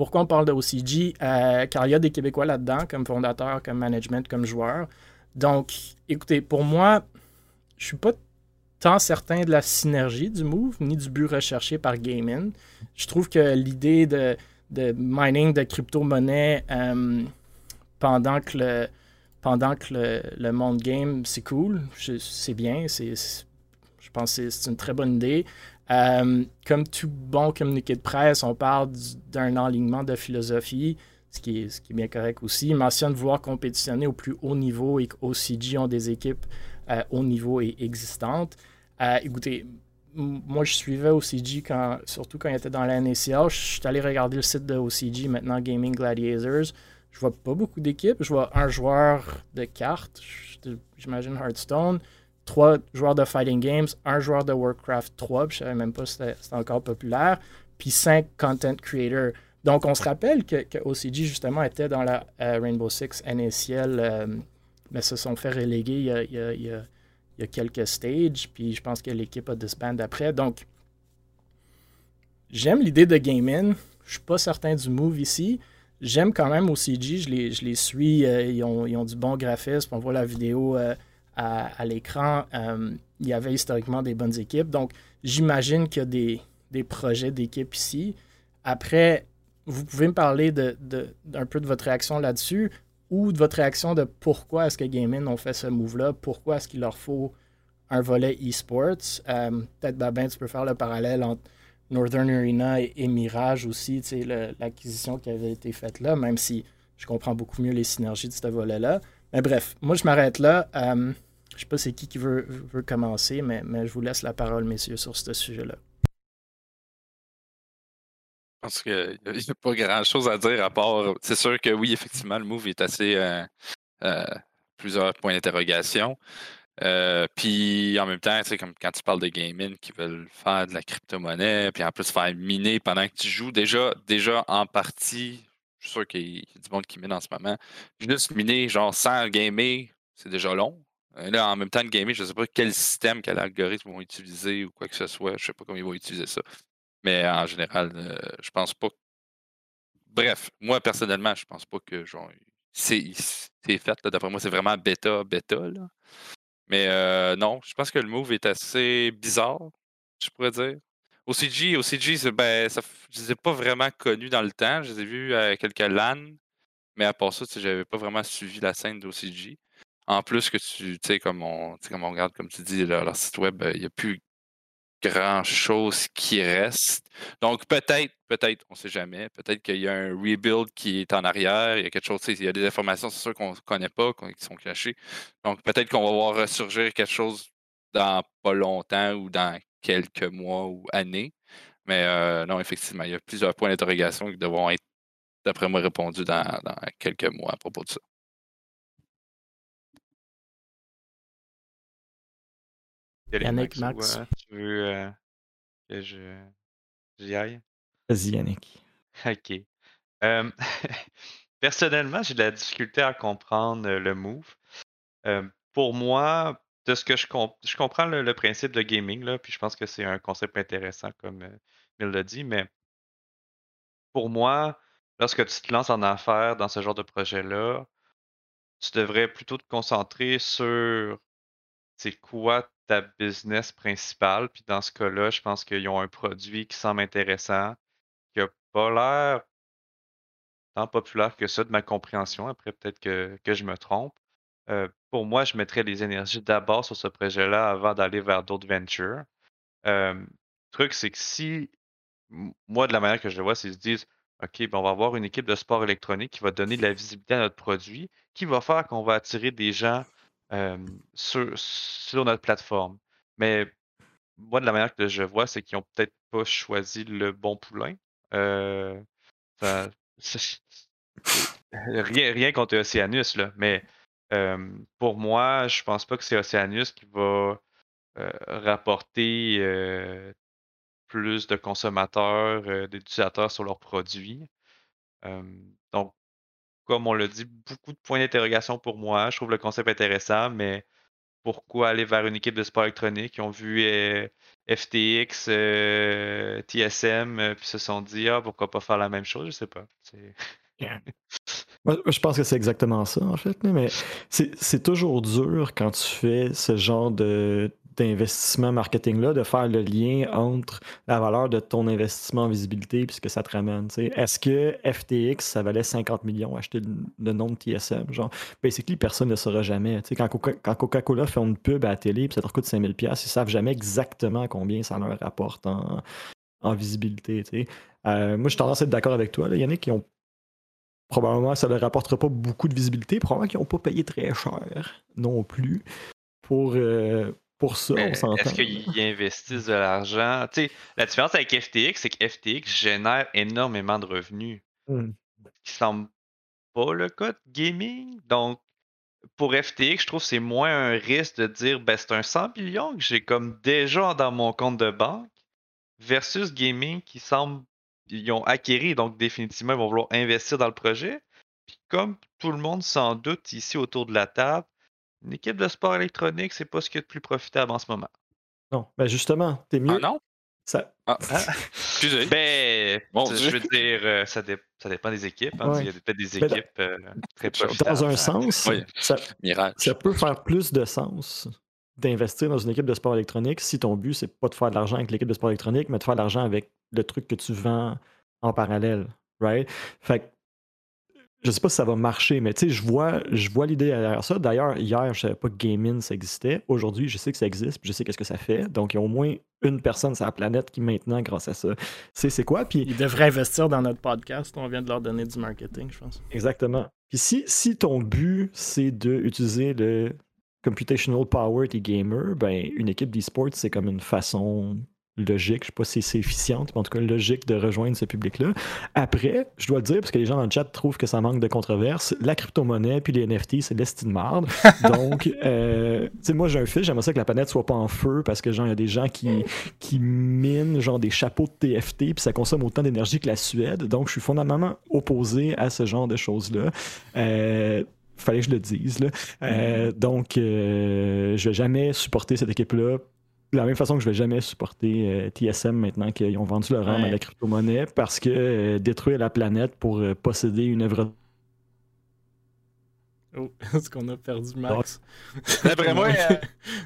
pourquoi on parle de OCG? Euh, car il y a des Québécois là-dedans, comme fondateurs, comme management, comme joueurs. Donc, écoutez, pour moi, je suis pas tant certain de la synergie du move, ni du but recherché par Gaming. Je trouve que l'idée de, mining de crypto-monnaie euh, pendant que le pendant que le, monde game, c'est cool, c'est bien, c'est, je pense que c'est une très bonne idée. Euh, comme tout bon communiqué de presse, on parle d'un enlignement de philosophie, ce qui, est, bien correct aussi. Il mentionne vouloir compétitionner au plus haut niveau et qu'OCG ont des équipes euh, haut niveau et existantes. Euh, écoutez, moi, je suivais OCG surtout quand il était dans la. Je suis allé regarder le site de OCG, maintenant Gaming Gladiators. Je vois pas beaucoup d'équipes. Je vois un joueur de cartes, j'imagine Hearthstone trois joueurs de Fighting Games, un joueur de Warcraft 3, je ne savais même pas si c'était encore populaire, puis cinq content creators. Donc, on se rappelle que, OCG, justement, était dans la euh, Rainbow Six NACL, euh, mais se sont fait reléguer il y, a, quelques stages, puis je pense que l'équipe a disband après. Donc, j'aime l'idée de gaming. Je suis pas certain du move ici. J'aime quand même OCG, je les, je les suis, euh, ils, ont, ils, ont, du bon graphisme, on voit la vidéo à, l'écran, euh, il y avait historiquement des bonnes équipes. Donc, j'imagine qu'il y a des, projets d'équipe ici. Après, vous pouvez me parler d'un peu de votre réaction là-dessus ou de votre réaction de pourquoi est-ce que Gaming ont fait ce move-là, pourquoi est-ce qu'il leur faut un volet e-sports? Euh, peut-être, Babin, tu peux faire le parallèle entre Northern Arena et, Mirage aussi, l'acquisition qui avait été faite là, même si je comprends beaucoup mieux les synergies de ce volet-là. Mais bref, moi je m'arrête là. Euh, je ne sais pas c'est qui qui veut, veut commencer, mais, mais, je vous laisse la parole, messieurs, sur ce sujet-là. Je pense qu'il n'y a pas grand-chose à dire à part. C'est sûr que oui, effectivement, le move est assez. Euh, euh, plusieurs points d'interrogation. Euh, puis en même temps, c'est comme quand tu parles de gaming qui veulent faire de la crypto-monnaie, puis en plus faire miner pendant que tu joues, déjà, déjà en partie, je suis sûr qu'il y a du monde qui mine en ce moment. Juste miner, genre sans gamer, c'est déjà long. Euh, là, en même temps, de gamer, je ne sais pas quel système, quel algorithme vont utiliser ou quoi que ce soit. Je ne sais pas comment ils vont utiliser ça. Mais en général, euh, je pense pas. Bref, moi personnellement, je pense pas que c'est fait. D'après moi, c'est vraiment bêta, bêta. Là. Mais euh, non, je pense que le move est assez bizarre, je pourrais dire. OCG, OCG, ben, je ne les ai pas vraiment connus dans le temps. Je les ai vus à quelques LAN, mais à part ça, je n'avais pas vraiment suivi la scène d'OCG. En plus que tu sais, comme on, comme on regarde, comme tu dis, leur, site web, il n'y a plus grand-chose qui reste. Donc peut-être, peut-être, on ne sait jamais, peut-être qu'il y a un rebuild qui est en arrière, il y a quelque chose, il y a des informations, c'est sûr qu'on ne connaît pas, qui sont cachées. Donc peut-être qu'on va voir ressurgir quelque chose dans pas longtemps ou dans quelques mois ou années. Mais euh, non, effectivement, il y a plusieurs points d'interrogation qui devront être, d'après moi, répondus dans quelques mois à propos de ça. Yannick, Max. tu veux euh, que je j'y aille? Vas-y, Yannick. Ok. personnellement, j'ai de la difficulté à comprendre euh, le move. pour moi, de ce que je, je comprends le, principe de gaming, là, puis je pense que c'est un concept intéressant, comme euh, il l'a dit, mais pour moi, lorsque tu te lances en affaires dans ce genre de projet-là, tu devrais plutôt te concentrer sur c'est quoi ta business principale. Puis dans ce cas-là, je pense qu'ils ont un produit qui semble intéressant, qui n'a pas l'air tant populaire que ça de ma compréhension. Après, peut-être que, je me trompe. Euh, pour moi, je mettrais les énergies d'abord sur ce projet-là avant d'aller vers d'autres ventures. Euh, le truc, c'est que si, moi, de la manière que je le vois, c'est qu'ils se disent OK, ben on va avoir une équipe de sport électronique qui va donner de la visibilité à notre produit, qui va faire qu'on va attirer des gens sur, notre plateforme. Mais moi, de la manière que je vois, c'est qu'ils n'ont peut-être pas choisi le bon poulain. rien, rien contre Oceanus, là, mais pour moi, je pense pas que c'est Oceanus qui va rapporter plus de consommateurs, d'utilisateurs sur leurs produits. Comme on l'a dit, beaucoup de points d'interrogation pour moi. Je trouve le concept intéressant, mais pourquoi aller vers une équipe de sport électronique? Ils ont vu euh, FTX, euh, TSM, euh, puis se sont dit Ah, pourquoi pas faire la même chose? Je sais pas. Moi, je pense que c'est exactement ça, en fait. Mais c'est toujours dur quand tu fais ce genre de, d'investissement marketing-là, de faire le lien entre la valeur de ton investissement en visibilité et ce que ça te ramène. Est-ce que FTX, ça valait 50 millions acheter le, nom de TSM? Genre, basically, personne ne saura jamais. quand, Coca-Cola fait une pub à la télé et ça leur coûte 5000$, ils ne savent jamais exactement combien ça leur rapporte en, visibilité. Euh, moi, je tendance à être d'accord avec toi, là, Yannick, qui ont probablement ça ne leur rapportera pas beaucoup de visibilité, probablement qu'ils n'ont pas payé très cher non plus pour, euh, pour ça, on s'entend. Est-ce qu'ils investissent de l'argent? la différence avec FTX, c'est que FTX génère énormément de revenus. Ce qui semble pas le cas de gaming. Donc, pour FTX, je trouve que c'est moins un risque de dire ben, c'est un 100 millions que j'ai comme déjà dans mon compte de banque versus gaming qui semble ils ont acquéri, donc définitivement, ils vont vouloir investir dans le projet. Puis comme tout le monde s'en doute ici autour de la table, une équipe de sport électronique, c'est pas ce qui est le plus profitable en ce moment. Non, ben justement, t'es mieux. Ah non? Ça... Ah. Excusez. Ben, je veux dire, euh, ça, ça, dépend des équipes. Hein, Il y a peut-être des ben, équipes euh, très profitables. Dans un sens, ça, ça, peut faire plus de sens d'investir dans une équipe de sport électronique si ton but, c'est pas de faire de l'argent avec l'équipe de sport électronique, mais de faire de l'argent avec le truc que tu vends en parallèle. Right? Fait je sais pas si ça va marcher, mais tu sais, je vois, je vois l'idée derrière ça. D'ailleurs, hier, je savais pas que Gaming ça existait. Aujourd'hui, je sais que ça existe, puis je sais qu'est-ce que ça fait. Donc, il y a au moins une personne sur la planète qui maintenant, grâce à ça, sait c'est quoi. Puis ils devraient investir dans notre podcast. On vient de leur donner du marketing, je pense. Exactement. Puis si, si ton but c'est d'utiliser le computational power des gamers, ben une équipe d'e-sport c'est comme une façon logique. Je sais pas si c'est efficient, mais en tout cas logique de rejoindre ce public-là. Après, je dois le dire, parce que les gens dans le chat trouvent que ça manque de controverse, la crypto-monnaie puis les NFT, c'est l'estime marde. Donc, euh, tu sais, moi j'ai un fils, j'aimerais ça que la planète soit pas en feu parce que genre, il y a des gens qui, qui minent genre des chapeaux de TFT puis ça consomme autant d'énergie que la Suède. Donc, je suis fondamentalement opposé à ce genre de choses-là. Euh, fallait que je le dise. Là. Euh, donc, euh, je vais jamais supporter cette équipe-là de la même façon que je vais jamais supporter euh, TSM maintenant qu'ils ont vendu leur âme à la crypto-monnaie parce que euh, détruire la planète pour euh, posséder une œuvre Oh, est-ce qu'on a perdu Max? D'après moi, euh,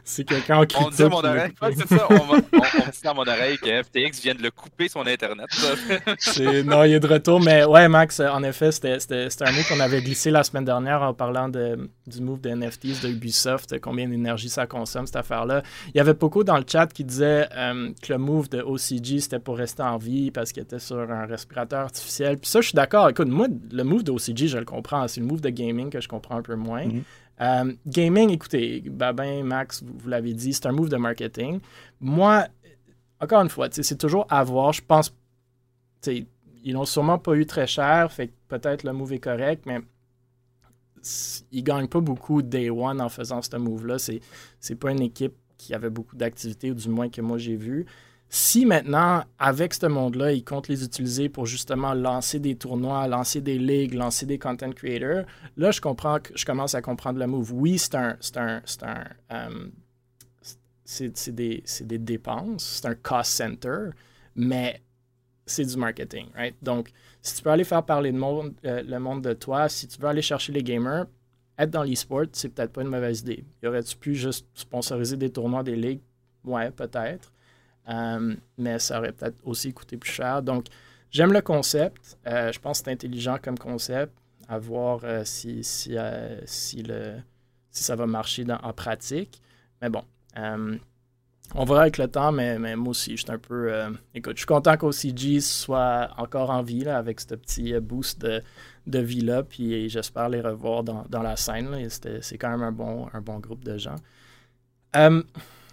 c'est quelqu'un qui. On dit à mon oreille, c'est ça, on, va, on, dit à mon oreille que FTX vient de le couper son Internet. non, il est de retour, mais ouais, Max, en effet, c'était un mot qu'on avait glissé la semaine dernière en parlant de, du move de NFTs de Ubisoft, combien d'énergie ça consomme, cette affaire-là. Il y avait beaucoup dans le chat qui disait euh, que le move de OCG, c'était pour rester en vie parce qu'il était sur un respirateur artificiel. Puis ça, je suis d'accord. Écoute, moi, le move de OCG, je le comprends. C'est le move de gaming que je comprends un peu moins. Mhm. Euh, gaming, écoutez, Babin, Max, vous, l'avez dit, c'est un move de marketing. Moi, encore une fois, c'est toujours à voir. Je pense, ils n'ont sûrement pas eu très cher, fait peut-être le move est correct, mais ils ne gagnent pas beaucoup day one en faisant ce move-là. C'est, c'est pas une équipe qui avait beaucoup d'activités, ou du moins que moi j'ai vu. Si maintenant, avec ce monde-là, ils comptent les utiliser pour justement lancer des tournois, lancer des ligues, lancer des content creators, là, je comprends que je commence à comprendre le move. Oui, c'est un. C'est un. C'est un. Euh, c'est des, des, dépenses, c'est un cost center, mais c'est du marketing, right? Donc, si tu peux aller faire parler le monde, euh, le monde de toi, si tu veux aller chercher les gamers, être dans l'e-sport, c'est peut-être pas une mauvaise idée. Y aurait-tu pu juste sponsoriser des tournois, des ligues? Ouais, peut-être. Euh, mais ça aurait peut-être aussi coûté plus cher. Donc, j'aime le concept. Euh, je pense que c'est intelligent comme concept. À voir euh, si, si, si, le, si ça va marcher en pratique. Mais bon, on verra avec le temps, mais, moi aussi, je suis un peu. écoute, je suis content qu'OCG soit encore en vie avec ce petit boost de, de vie-là. Puis j'espère les revoir dans, dans la scène. C'est quand même un bon, un bon groupe de gens.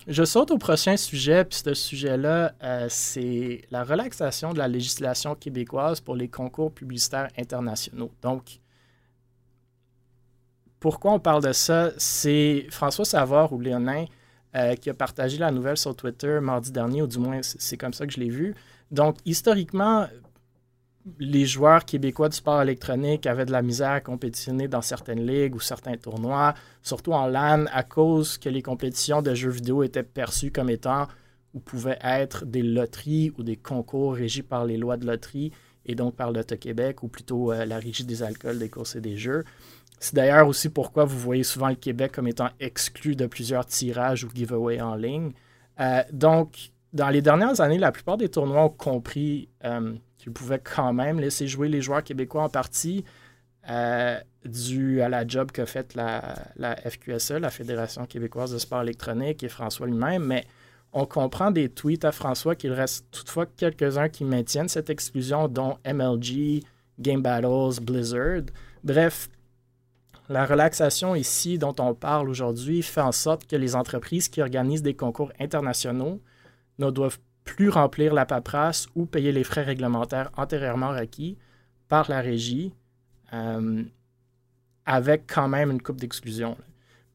Je saute au prochain sujet, puis ce sujet-là, euh, c'est la relaxation de la législation québécoise pour les concours publicitaires internationaux. Donc, pourquoi on parle de ça? C'est François Savard ou Léonin euh, qui a partagé la nouvelle sur Twitter mardi dernier, ou du moins c'est comme ça que je l'ai vu. Donc, historiquement, les joueurs québécois du sport électronique avaient de la misère à compétitionner dans certaines ligues ou certains tournois, surtout en LAN, à cause que les compétitions de jeux vidéo étaient perçues comme étant ou pouvaient être des loteries ou des concours régis par les lois de loterie et donc par l'Auto-Québec ou plutôt euh, la régie des alcools, des courses et des jeux. C'est d'ailleurs aussi pourquoi vous voyez souvent le Québec comme étant exclu de plusieurs tirages ou giveaways en ligne. Euh, donc, dans les dernières années, la plupart des tournois ont compris euh, qu'ils pouvaient quand même laisser jouer les joueurs québécois en partie euh, dû à la job qu'a faite la, la, FQSE, la Fédération québécoise de sport électronique, et François lui-même. Mais on comprend des tweets à François qu'il reste toutefois quelques-uns qui maintiennent cette exclusion, dont MLG, Game Battles, Blizzard. Bref, la relaxation ici dont on parle aujourd'hui fait en sorte que les entreprises qui organisent des concours internationaux ne doivent plus remplir la paperasse ou payer les frais réglementaires antérieurement requis par la régie, euh, avec quand même une coupe d'exclusion.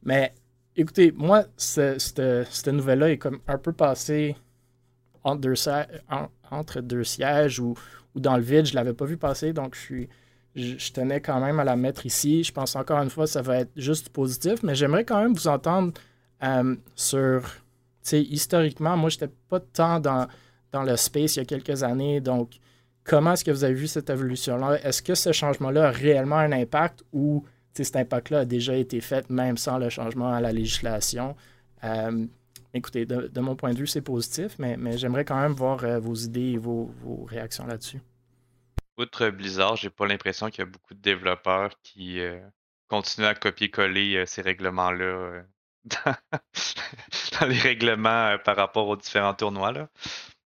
Mais écoutez, moi, cette nouvelle-là est comme un peu passée entre deux, sièges ou, dans le vide. Je ne l'avais pas vu passer, donc je, tenais quand même à la mettre ici. Je pense encore une fois, ça va être juste positif, mais j'aimerais quand même vous entendre euh, sur historiquement, moi, je n'étais pas tant dans, dans le space il y a quelques années. Donc, comment est-ce que vous avez vu cette évolution-là? Est-ce que ce changement-là a réellement un impact ou cet impact-là a déjà été fait même sans le changement à la législation? Euh, écoutez, de, mon point de vue, c'est positif, mais, mais j'aimerais quand même voir euh, vos idées et vos, réactions là-dessus. Outre Blizzard, j'ai pas l'impression qu'il y a beaucoup de développeurs qui euh, continuent à copier-coller ces règlements-là dans, les règlements euh, par rapport aux différents tournois. Là.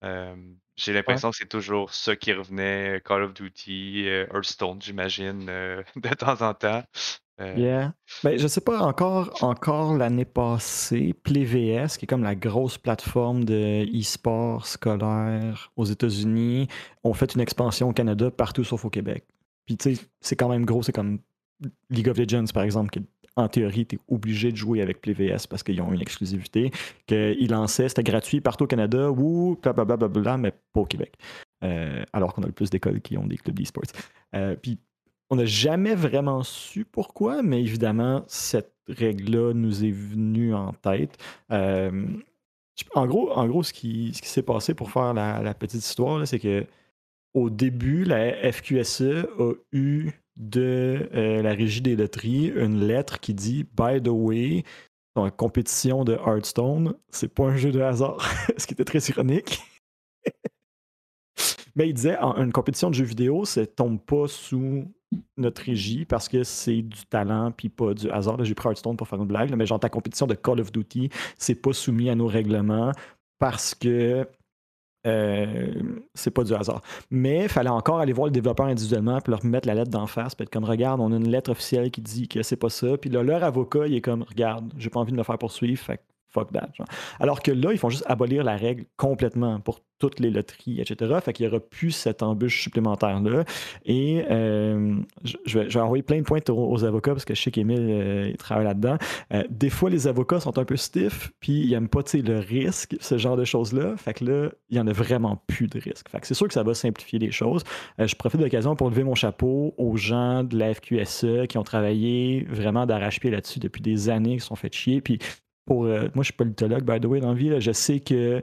Euh, j'ai l'impression que c'est toujours ça qui revenait, Call of Duty, euh, Hearthstone, j'imagine, de temps en temps. Euh, yeah. Ben, je sais pas, encore, encore l'année passée, PlayVS, qui est comme la grosse plateforme de e-sport scolaire aux États-Unis, ont fait une expansion au Canada partout sauf au Québec. Puis tu sais, c'est quand même gros, c'est comme League of Legends, par exemple, qui en théorie, tu es obligé de jouer avec PlayVS parce qu'ils ont une exclusivité, qu'ils lançaient, c'était gratuit partout au Canada, ou blablabla, mais pas au Québec. Euh, alors qu'on a le plus d'écoles qui ont des clubs d'e-sports. Euh, puis on n'a jamais vraiment su pourquoi, mais évidemment, cette règle-là nous est venue en tête. Euh, en gros, en gros, ce qui, ce qui s'est passé pour faire la, petite histoire, c'est que au début, la FQSE a eu de euh, la régie des loteries une lettre qui dit By the way, dans la compétition de Hearthstone, c'est pas un jeu de hasard, ce qui était très ironique. Mais il disait une compétition de jeux vidéo, ça tombe pas sous notre régie parce que c'est du talent puis pas du hasard. J'ai pris Hearthstone pour faire une blague, mais genre ta compétition de Call of Duty, c'est pas soumis à nos règlements parce que euh, c'est pas du hasard. Mais il fallait encore aller voir le développeur individuellement puis leur mettre la lettre d'en face, puis être comme regarde, on a une lettre officielle qui dit que c'est pas ça. Puis là, leur avocat, il est comme regarde, j'ai pas envie de me faire poursuivre, fuck that. Alors que là, ils font juste abolir la règle complètement pour toutes les loteries, etc. Fait qu'il n'y aura plus cette embûche supplémentaire-là. Et euh, je, vais, envoyer plein de points aux, avocats parce que je sais qu'Emile euh, travaille là-dedans. Euh, des fois, les avocats sont un peu stiff, puis ils n'aiment pas le risque, ce genre de choses-là. Fait que là, il n'y en a vraiment plus de risque. Fait que c'est sûr que ça va simplifier les choses. je profite de l'occasion pour lever mon chapeau aux gens de la FQSE qui ont travaillé vraiment d'arrache-pied là-dessus depuis des années, qui se sont fait chier. Puis pour, moi, je suis politologue, by the way, dans la vie. je sais que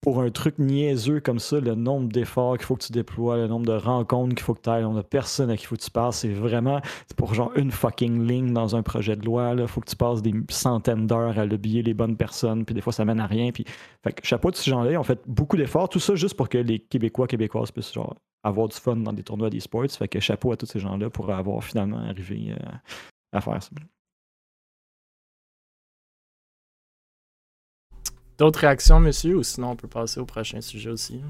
pour un truc niaiseux comme ça, le nombre d'efforts qu'il faut que tu déploies, le nombre de rencontres qu'il faut que tu ailles, le nombre de personnes à qui il faut que tu passes, c'est vraiment pour genre une fucking ligne dans un projet de loi. Il faut que tu passes des centaines d'heures à lobbyer les bonnes personnes, puis des fois ça mène à rien. Puis, fait que chapeau de ces gens-là, ils ont fait beaucoup d'efforts, tout ça juste pour que les Québécois, Québécoises puissent genre, avoir du fun dans des tournois d'e-sports. Fait que chapeau à tous ces gens-là pour avoir finalement arrivé euh, à faire ça. D'autres réactions, monsieur, ou sinon on peut passer au prochain sujet aussi?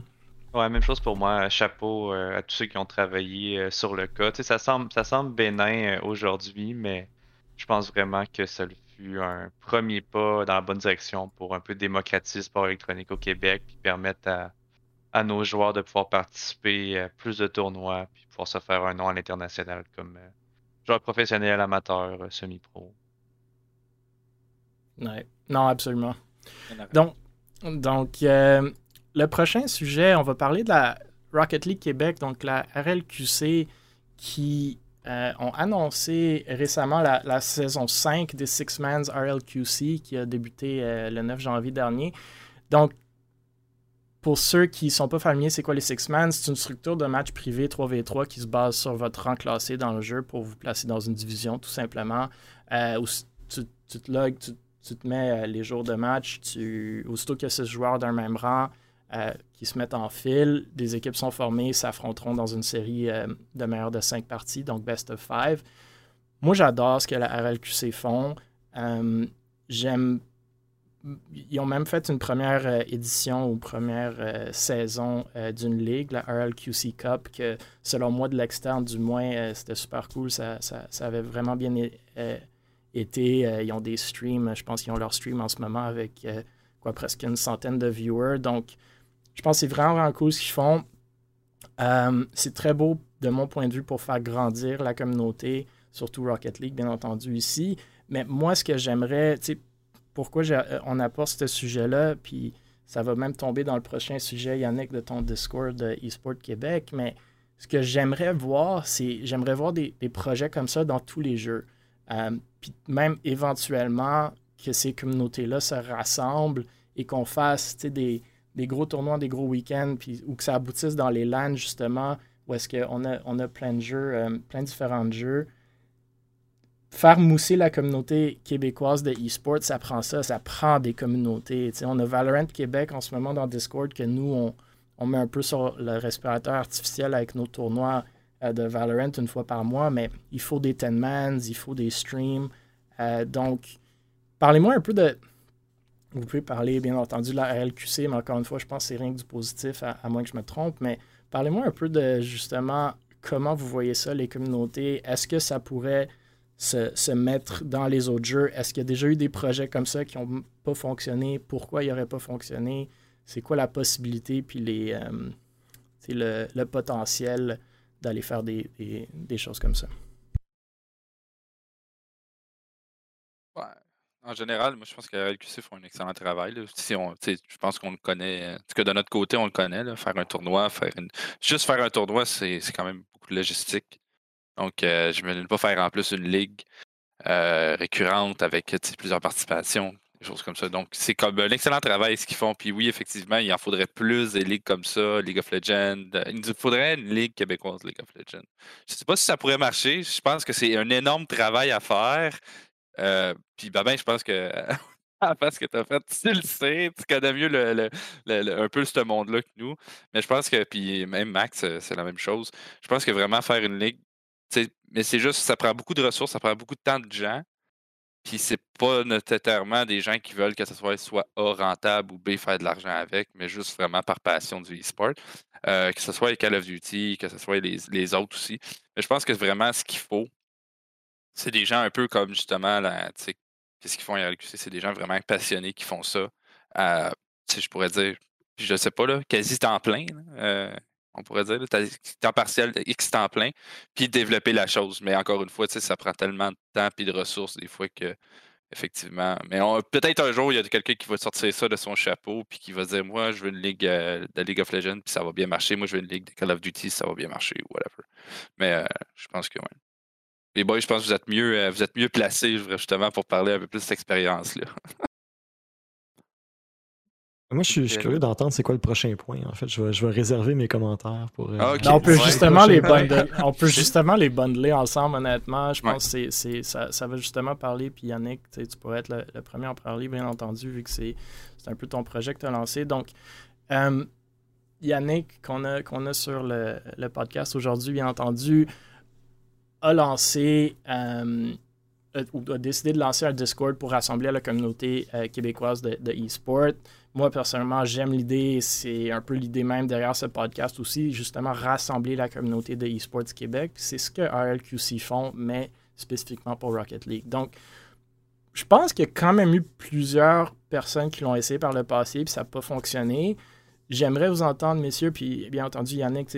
Ouais, même chose pour moi. Chapeau euh, à tous ceux qui ont travaillé euh, sur le cas. ça semble, ça semble bénin euh, aujourd'hui, mais je pense vraiment que ça fut un premier pas dans la bonne direction pour un peu démocratiser le sport électronique au Québec, puis permettre à, nos joueurs de pouvoir participer à plus de tournois, puis pouvoir se faire un nom à l'international comme joueur professionnel, amateur, semi-pro. Ouais. Non, absolument. Donc, donc euh, le prochain sujet, on va parler de la Rocket League Québec, donc la RLQC, qui euh, ont annoncé récemment la, saison 5 des Six Mans RLQC qui a débuté euh, le 9 janvier dernier. Donc, pour ceux qui ne sont pas familiers, c'est quoi les Six Man? C'est une structure de match privé 3v3 qui se base sur votre rang classé dans le jeu pour vous placer dans une division, tout simplement. où tu, te logs, tu, tu te mets euh, les jours de match, tu, aussitôt qu'il y a six joueurs d'un même rang euh, qui se mettent en file, des équipes sont formées, s'affronteront dans une série euh, de meilleures de cinq parties, donc best of five. Moi, j'adore ce que la RLQC font. J'aime. Ils ont même fait une première édition ou première saison d'une ligue, la RLQC Cup, que selon moi, de l'externe, du moins, c'était super cool. Ça, ça, ça, avait vraiment bien été. Euh, ils ont des streams, je pense qu'ils ont leur stream en ce moment avec euh, quoi, presque une centaine de viewers. Donc, je pense que c'est vraiment, vraiment cool ce qu'ils font. Euh, c'est très beau de mon point de vue pour faire grandir la communauté, surtout Rocket League, bien entendu, ici. Mais moi, ce que j'aimerais, tu sais, pourquoi on apporte ce sujet-là, puis ça va même tomber dans le prochain sujet, Yannick, de ton Discord eSport Québec, mais ce que j'aimerais voir, c'est j'aimerais voir des, projets comme ça dans tous les jeux puis même éventuellement que ces communautés-là se rassemblent et qu'on fasse des, gros tournois, des gros week-ends, puis, ou que ça aboutisse dans les LAN, justement, où est-ce qu'on a, on a plein de jeux, euh, plein de différents jeux. Faire mousser la communauté québécoise de e-sport, ça prend ça, ça prend des communautés. on a Valorant Québec en ce moment dans Discord que nous, on, met un peu sur le respirateur artificiel avec nos tournois de Valorant une fois par mois, mais il faut des 10 mans, il faut des streams. Euh, donc, parlez-moi un peu de. Vous pouvez parler, bien entendu, de la RLQC, mais encore une fois, je pense que c'est rien que du positif, à, moins que je me trompe. Mais parlez-moi un peu de justement comment vous voyez ça, les communautés. Est-ce que ça pourrait se, mettre dans les autres jeux? Est-ce qu'il y a déjà eu des projets comme ça qui n'ont pas fonctionné? Pourquoi ils n'auraient pas fonctionné? C'est quoi la possibilité, puis les, euh, le, le, potentiel d'aller faire des, des, choses comme ça? En général, moi, je pense que LQC font un excellent travail. Je pense qu'on le connaît. que de notre côté, on le connaît. Faire un tournoi, faire juste faire un tournoi, c'est quand même beaucoup de logistique. Donc, euh, je ne vais pas faire en plus une ligue euh, récurrente avec plusieurs participations, choses comme ça. Donc, c'est comme un excellent travail ce qu'ils font. Puis oui, effectivement, il en faudrait plus des ligues comme ça, League of Legends. Il nous faudrait une ligue québécoise, League of Legends. Je ne sais pas si ça pourrait marcher. Je pense que c'est un énorme travail à faire. Euh, puis, ben, je pense que parce que tu as fait, tu le sais, tu connais mieux le, un peu ce monde-là que nous. Mais je pense que, puis même Max, c'est la même chose. Je pense que vraiment faire une ligue mais c'est juste, ça prend beaucoup de ressources, ça prend beaucoup de temps de gens. Puis c'est pas nécessairement des gens qui veulent que ce soit soit A rentable ou B faire de l'argent avec, mais juste vraiment par passion du e-sport. Euh, que ce soit les Call of Duty, que ce soit les, autres aussi. Mais je pense que vraiment ce qu'il faut, c'est des gens un peu comme justement, qu'est-ce qu'ils font à LQC? C'est des gens vraiment passionnés qui font ça. Euh, je pourrais dire, je sais pas, là, quasi temps plein. Euh, on pourrait dire, temps partiel, X temps plein, puis développer la chose. Mais encore une fois, ça prend tellement de temps et de ressources des fois que effectivement. Mais peut-être un jour, il y a quelqu'un qui va sortir ça de son chapeau puis qui va dire Moi, je veux une ligue euh, de League of Legends, puis ça va bien marcher. Moi, je veux une ligue de Call of Duty, ça va bien marcher, ou whatever. Mais euh, je pense que oui. Les boys, je pense que vous êtes mieux, euh, vous êtes mieux placés justement pour parler un peu plus de cette expérience-là. Moi, je suis, curieux d'entendre c'est quoi le prochain point. En fait, je vais, je vais réserver mes commentaires pour. Euh, ah, on peut justement les bundler. on peut justement les bundler ensemble. Honnêtement, je pense que c'est, ça, ça, va justement parler. Puis Yannick, tu pourrais être le, premier à en parler, bien entendu, vu que c'est, un peu ton projet que tu as lancé. Donc, euh, Yannick, qu'on a, qu'on a sur le, podcast aujourd'hui, bien entendu, a lancé. Euh, ou a décidé de lancer un Discord pour rassembler la communauté québécoise de, de e-sport moi, personnellement, j'aime l'idée. C'est un peu l'idée même derrière ce podcast aussi, justement, rassembler la communauté de eSports Québec. C'est ce que RLQC font, mais spécifiquement pour Rocket League. Donc, je pense qu'il y a quand même eu plusieurs personnes qui l'ont essayé par le passé, puis ça n'a pas fonctionné. J'aimerais vous entendre, messieurs, puis bien entendu, Yannick,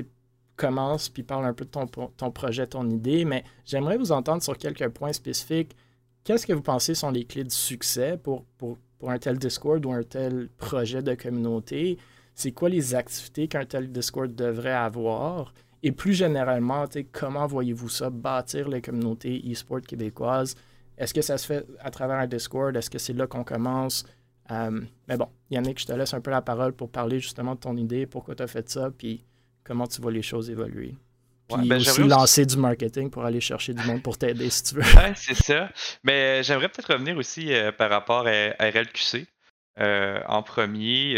commence, puis parle un peu de ton, ton projet, ton idée, mais j'aimerais vous entendre sur quelques points spécifiques. Qu'est-ce que vous pensez sont les clés du succès pour, pour pour un tel Discord ou un tel projet de communauté, c'est quoi les activités qu'un tel Discord devrait avoir? Et plus généralement, comment voyez-vous ça, bâtir les communautés e-sport québécoises? Est-ce que ça se fait à travers un Discord? Est-ce que c'est là qu'on commence? Euh, mais bon, Yannick, je te laisse un peu la parole pour parler justement de ton idée, pourquoi tu as fait ça, puis comment tu vois les choses évoluer. Puis ben, aussi lancer du marketing pour aller chercher du monde pour t'aider si tu veux. Ouais, c'est ça. Mais euh, j'aimerais peut-être revenir aussi euh, par rapport à, RLQC. Euh, en premier,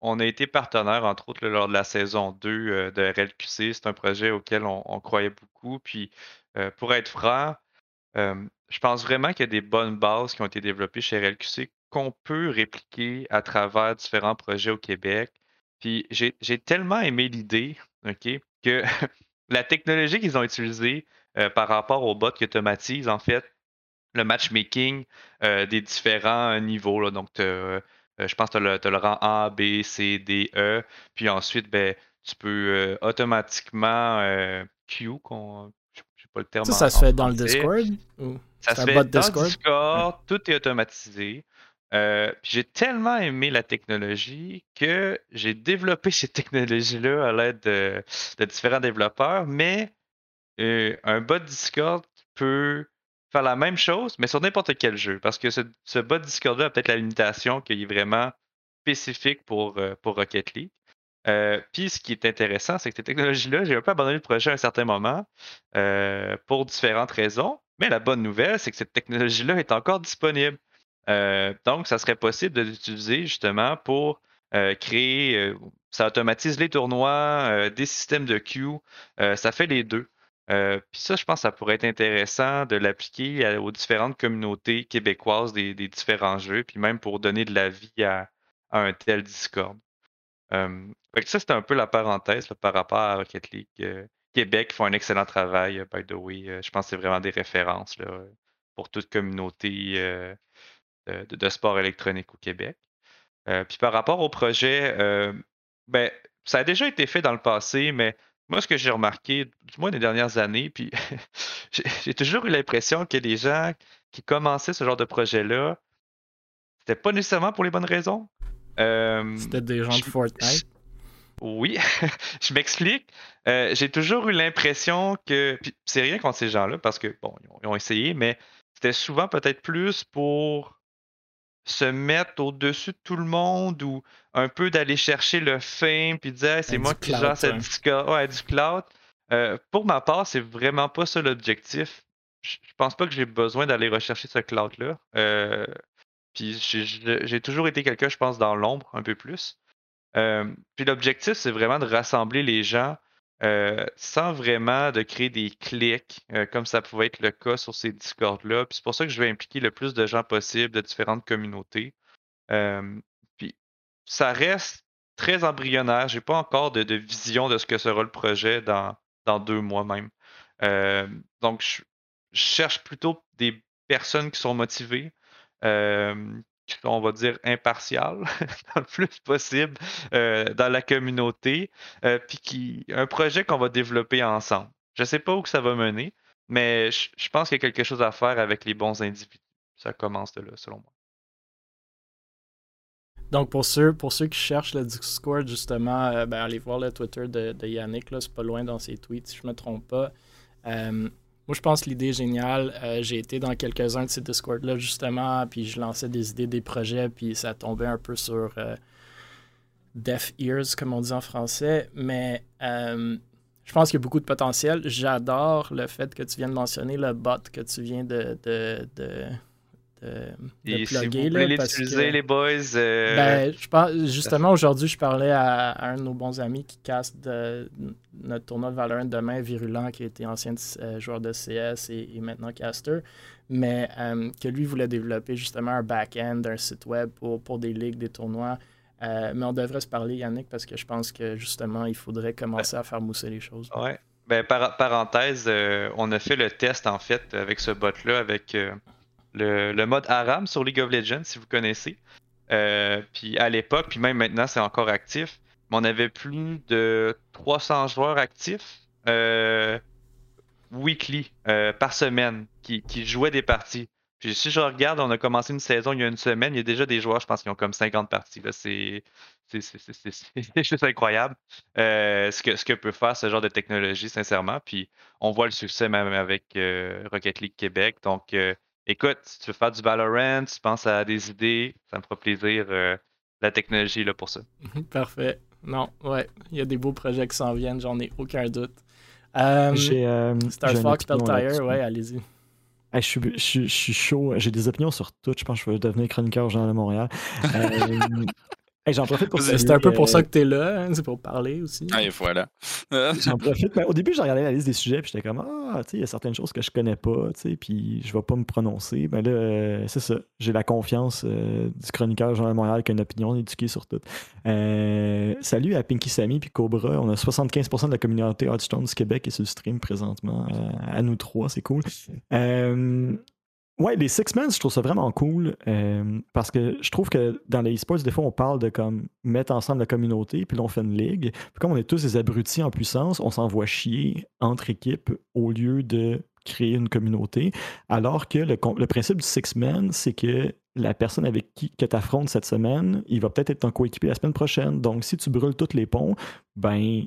on a été partenaire, entre autres, lors de la saison 2 de RLQC. C'est un projet auquel on, croyait beaucoup. Puis, pour être franc, je pense vraiment qu'il y a des bonnes bases qui ont été développées chez RLQC qu'on peut répliquer à travers différents projets au Québec. Puis, j'ai tellement aimé l'idée, OK, que la technologie qu'ils ont utilisée euh, par rapport au bot qui automatise en fait le matchmaking euh, des différents niveaux. Donc, euh, je pense que tu as, le rang A, B, C, D, E. Puis ensuite, ben, tu peux automatiquement queue, qu'on, pas le terme. Ça, ça se fait dans le Discord? Ça se fait dans le Discord, tout est automatisé. J'ai tellement aimé la technologie que j'ai développé cette technologie-là à l'aide de, différents développeurs, mais un bot Discord peut faire la même chose, mais sur n'importe quel jeu. Parce que ce, bot Discord-là a peut-être la limitation qu'il est vraiment spécifique pour, pour Rocket League. Puis ce qui est intéressant, c'est que cette technologie-là, j'ai un peu abandonné le projet à un certain moment pour différentes raisons. Mais la bonne nouvelle, c'est que cette technologie-là est encore disponible. Euh, donc, ça serait possible de l'utiliser justement pour euh, créer, euh, ça automatise les tournois, des systèmes de queue, ça fait les deux. Puis ça, je pense que ça pourrait être intéressant de l'appliquer aux différentes communautés québécoises des, différents jeux, puis même pour donner de la vie à, un tel Discord. ça, c'était un peu la parenthèse par rapport à Rocket League Québec font un excellent travail, by the way. je pense que c'est vraiment des références là, pour toute communauté de, sport électronique au Québec. puis par rapport au projet, ben, ça a déjà été fait dans le passé, mais moi, ce que j'ai remarqué, du moins les dernières années, puis j'ai toujours eu l'impression que les gens qui commençaient ce genre de projet-là, c'était pas nécessairement pour les bonnes raisons. c'était des gens de Fortnite? Oui, je m'explique. Euh, j'ai toujours eu l'impression que. c'est rien contre ces gens-là, parce que, bon, ils ont, essayé, mais c'était souvent peut-être plus pour se mettre au-dessus de tout le monde ou un peu d'aller chercher le fame puis dire c'est moi qui gère cette ouais, du cloud. Euh, pour ma part, c'est vraiment pas ça l'objectif. Je pense pas que j'ai besoin d'aller rechercher ce cloud-là. Euh, puis j'ai toujours été quelqu'un, je pense, dans l'ombre un peu plus. Euh, puis l'objectif, c'est vraiment de rassembler les gens euh, sans vraiment de créer des clics, euh, comme ça pouvait être le cas sur ces Discords-là. Puis c'est pour ça que je vais impliquer le plus de gens possible de différentes communautés. puis ça reste très embryonnaire. J'ai pas encore de, vision de ce que sera le projet dans, dans deux mois même. donc, je, cherche plutôt des personnes qui sont motivées, on va dire, impartial, le plus possible euh, dans la communauté, euh, puis qui, un projet qu'on va développer ensemble. Je ne sais pas où que ça va mener, mais je, pense qu'il y a quelque chose à faire avec les bons individus. Ça commence de là, selon moi. Donc, pour ceux, pour ceux qui cherchent le Discord, justement, euh, ben, allez voir le Twitter de, de Yannick, c'est pas loin dans ses tweets, si je ne me trompe pas. Moi, je pense que l'idée est géniale. Euh, j'ai été dans quelques-uns de ces Discord-là, justement, puis je lançais des idées, des projets, puis ça tombait un peu sur euh, deaf ears, comme on dit en français. Mais euh, je pense qu'il y a beaucoup de potentiel. J'adore le fait que tu viens de mentionner le bot que tu viens de, et si vous voulez l'utiliser, les boys. Euh, ben, je pense, justement, aujourd'hui, je parlais à, un de nos bons amis qui casse de, notre tournoi de Valorant demain, Virulent, qui était ancien euh, joueur de CS et, maintenant caster, mais euh, que lui voulait développer justement un back-end, un site web pour, pour des ligues, des tournois. mais on devrait se parler, Yannick, parce que je pense que justement, il faudrait commencer à faire mousser les choses. Ouais. Ben, parenthèse, on a fait le test en fait avec ce bot-là, avec le, mode Aram sur League of Legends, si vous connaissez. Euh, puis à l'époque, puis même maintenant, c'est encore actif. Mais on avait plus de 300 joueurs actifs euh, weekly, euh, par semaine, qui, jouaient des parties. Puis si je regarde, on a commencé une saison il y a une semaine, il y a déjà des joueurs, je pense, qui ont comme 50 parties. C'est juste incroyable ce, que, ce que peut faire ce genre de technologie, sincèrement. Puis on voit le succès même avec Rocket League Québec. Donc, écoute, si tu veux faire du Valorant, tu penses à des idées, ça me fera plaisir. Euh, la technologie là pour ça. Parfait. Non, ouais, il y a des beaux projets qui s'en viennent, j'en ai aucun doute. Euh, euh, Star Fox, Peltire, ouais, allez-y. je, suis, chaud, j'ai des opinions sur tout. Je pense que je vais devenir chroniqueur au Journal de Montréal. j'en profite pour C'est un peu pour ça que tu es là, hein, c'est pour parler aussi. Ah, et voilà. j'en profite. au début, j'ai regardé la liste des sujets, puis j'étais comme, ah, tu sais, il y a certaines choses que je connais pas, tu sais, puis je vais pas me prononcer. Mais là, euh, c'est ça. J'ai la confiance euh, du chroniqueur Jean Montréal qui a une opinion éduquée sur tout. Euh, salut à Pinky Sammy puis Cobra. On a 75% de la communauté Hearthstone du Québec et sur le stream présentement. à nous trois, c'est cool. Ouais, les Six Men, je trouve ça vraiment cool euh, parce que je trouve que dans les esports, des fois, on parle de comme mettre ensemble la communauté, puis là, on fait une ligue. Puis comme on est tous des abrutis en puissance, on s'envoie chier entre équipes au lieu de créer une communauté. Alors que le, principe du Six Men, c'est que la personne avec qui que tu affrontes cette semaine, il va peut-être être ton coéquipier la semaine prochaine. Donc, si tu brûles tous les ponts, ben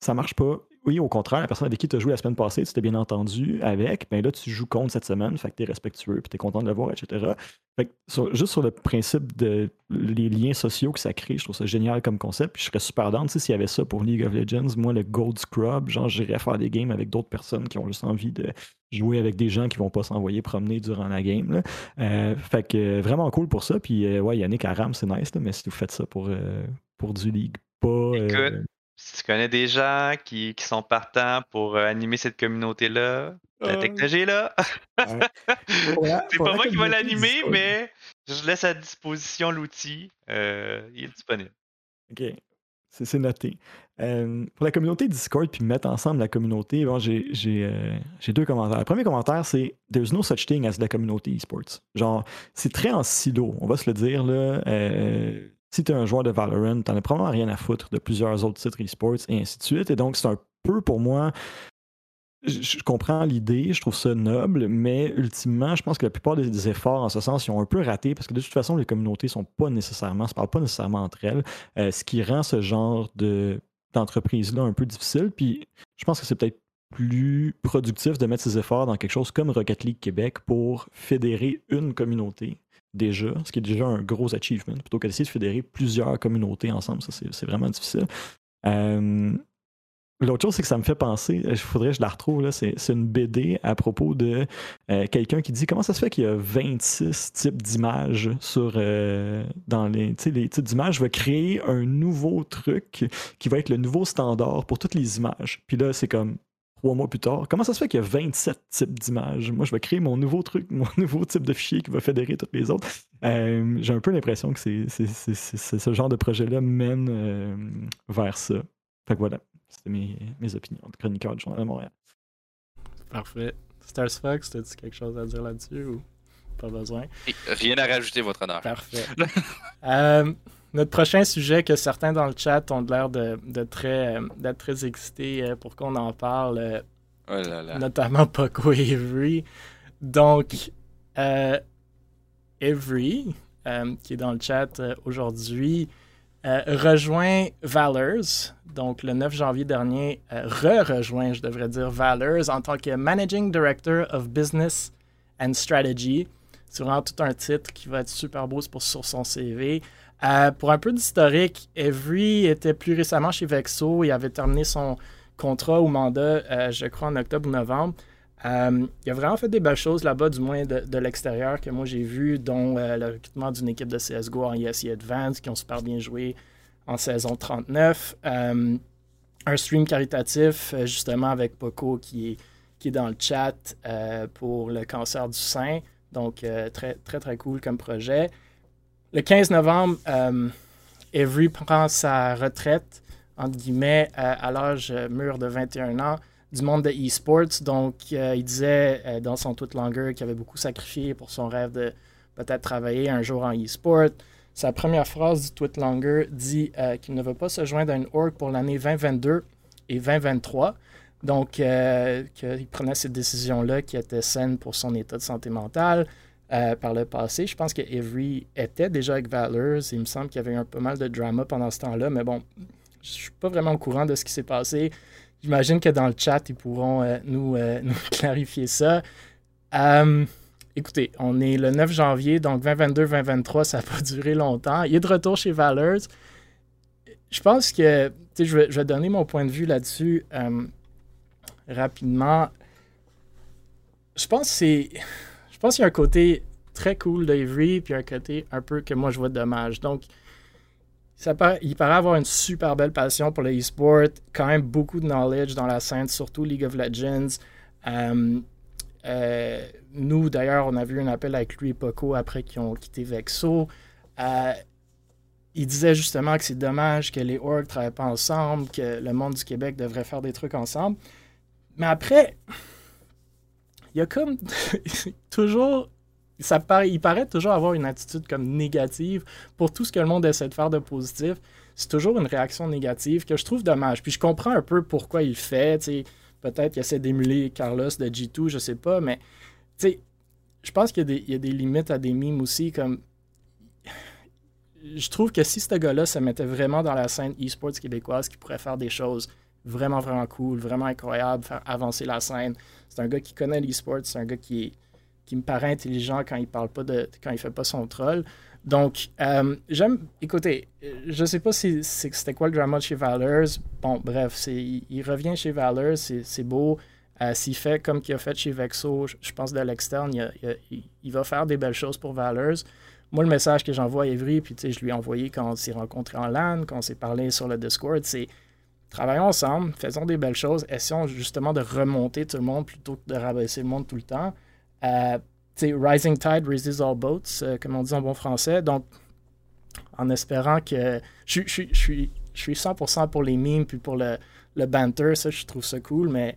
ça marche pas oui, au contraire, la personne avec qui tu as joué la semaine passée, tu t'es bien entendu avec, ben là, tu joues contre cette semaine, fait que tu es respectueux, puis tu es content de le voir, etc. Fait que juste sur le principe de les liens sociaux que ça crée, je trouve ça génial comme concept. Puis je serais super tu sais, s'il y avait ça pour League of Legends. Moi, le Gold Scrub, genre, j'irais faire des games avec d'autres personnes qui ont juste envie de jouer avec des gens qui vont pas s'envoyer promener durant la game. Euh, fait que vraiment cool pour ça. Puis euh, ouais, Yannick Aram, c'est nice, mais si vous faites ça pour, euh, pour du League, pas si tu connais des gens qui, qui sont partants pour euh, animer cette communauté-là, la euh. technologie est là. c'est pas moi qui vais l'animer, mais je laisse à disposition l'outil. Euh, il est disponible. OK. C'est noté. Euh, pour la communauté Discord, puis mettre ensemble la communauté, bon, j'ai euh, deux commentaires. Le premier commentaire, c'est There's no such thing as la communauté esports. Genre, c'est très en silo, on va se le dire. Là. Euh, si tu es un joueur de Valorant, t'en as probablement rien à foutre de plusieurs autres titres esports et ainsi de suite. Et donc, c'est un peu pour moi je, comprends l'idée, je trouve ça noble, mais ultimement, je pense que la plupart des, efforts en ce sens, ils ont un peu raté parce que de toute façon, les communautés sont pas nécessairement, se parlent pas nécessairement entre elles, euh, ce qui rend ce genre de, d'entreprise-là un peu difficile. Puis je pense que c'est peut-être plus productif de mettre ses efforts dans quelque chose comme Rocket League Québec pour fédérer une communauté déjà, ce qui est déjà un gros achievement, plutôt que d'essayer de fédérer plusieurs communautés ensemble. Ça, c'est, vraiment difficile. Euh, L'autre chose, c'est que ça me fait penser, il faudrait que je la retrouve, c'est, une BD à propos de euh, quelqu'un qui dit comment ça se fait qu'il y a 26 types d'images sur euh, dans les, les types d'images. Vais créer un nouveau truc qui va être le nouveau standard pour toutes les images. Puis là, c'est comme trois mois plus tard. Comment ça se fait qu'il y a 27 types d'images? Moi, je vais créer mon nouveau truc, mon nouveau type de fichier qui va fédérer toutes les autres. Euh, j'ai un peu l'impression que c'est, ce genre de projet-là mène vers ça. Fait que voilà. C'était mes, mes, opinions de chroniqueur du Journal de Montréal. Parfait. Stars Fox, t'as-tu quelque chose à dire là-dessus ou pas besoin? Rien à rajouter, votre honneur. Parfait. Euh, notre prochain sujet que certains dans le chat ont l'air de, de, très, euh, d'être très excités euh, pour qu'on en parle, oh là là. notamment Poco et Avery. Donc, Avery, qui est dans le chat aujourd'hui, euh, rejoint Valors, donc le 9 janvier dernier, euh, re-rejoint, je devrais dire, Valors en tant que Managing Director of Business and Strategy. C'est vraiment tout un titre qui va être super beau pour, sur son CV. Euh, pour un peu d'historique, Every était plus récemment chez Vexo. Il avait terminé son contrat ou mandat, je crois, en octobre ou novembre. Euh, il a vraiment fait des belles choses là-bas, du moins de, l'extérieur, que moi j'ai vu, dont euh, le recrutement d'une équipe de CSGO en ESE Advance, qui ont super bien joué en saison 39. Euh, un stream caritatif, justement, avec Poco qui est, qui est dans le chat pour le cancer du sein. Donc, très, très, très cool comme projet. Le 15 novembre, Avery prend sa retraite, entre guillemets, à l'âge mûr de 21 ans du monde de e-sports. Donc, euh, il disait euh, dans son tweet longer qu'il avait beaucoup sacrifié pour son rêve de peut-être travailler un jour en e-sport. Sa première phrase du tweet longer dit euh, qu'il ne veut pas se joindre à une org pour l'année 2022 et 2023. Donc, qu'il prenait cette décision-là qui était saine pour son état de santé mentale. Par le passé, je pense que Avery était déjà avec Valors. Il me semble qu'il y avait un peu mal de drama pendant ce temps-là, mais bon, je suis pas vraiment au courant de ce qui s'est passé. J'imagine que dans le chat, ils pourront euh, nous, euh, nous, clarifier ça. Euh, écoutez, on est le 9 janvier, donc 2022-2023, ça n'a pas duré longtemps. Il est de retour chez Valors. Je pense que, je vais, je vais donner mon point de vue là-dessus rapidement. Je pense c'est. Je pense qu'il y a un côté très cool d'Avery, puis un côté un peu que moi je vois dommage. Donc, il paraît avoir une super belle passion pour le e-sport, quand même beaucoup de knowledge dans la scène, surtout League of Legends. Euh, euh, nous, d'ailleurs, on a vu un appel avec lui et Poco après qu'ils ont quitté Vexo. Euh, il disait justement que c'est dommage que les orgs ne travaillent pas ensemble, que le monde du Québec devrait faire des trucs ensemble. Mais après, il y a comme toujours ça paraît, il paraît toujours avoir une attitude comme négative pour tout ce que le monde essaie de faire de positif. C'est toujours une réaction négative que je trouve dommage. Puis je comprends un peu pourquoi il fait. Peut-être qu'il essaie d'émuler Carlos de G2, je sais pas, mais je pense qu'il y, a des limites à des mimes aussi. Comme je trouve que si ce gars-là se mettait vraiment dans la scène e-sports québécoise, qui pourrait faire des choses vraiment, vraiment cool, vraiment incroyables, faire avancer la scène. C'est un gars qui connaît l'e-sport, c'est un gars qui qui me paraît intelligent quand il parle pas de quand il fait pas son troll. Donc, euh, j'aime. Écoutez, je sais pas si c'était quoi le drama de chez Valors. Bon, bref, il, revient chez Valors, c'est beau. Euh, s'il fait comme qu'il a fait chez Vexo, je, pense de l'externe, il, va faire des belles choses pour Valors. Moi, le message que j'envoie à Evry, puis je lui ai envoyé quand on s'est rencontré en LAN, quand on s'est parlé sur le Discord, c'est travaillons ensemble, faisons des belles choses, essayons justement de remonter tout le monde plutôt que de rabaisser le monde tout le temps. Euh, rising tide raises all boats, euh, comme on dit en bon français. Donc, en espérant que. Je, suis je suis 100% pour les memes puis pour le, le banter. Ça, je trouve ça cool, mais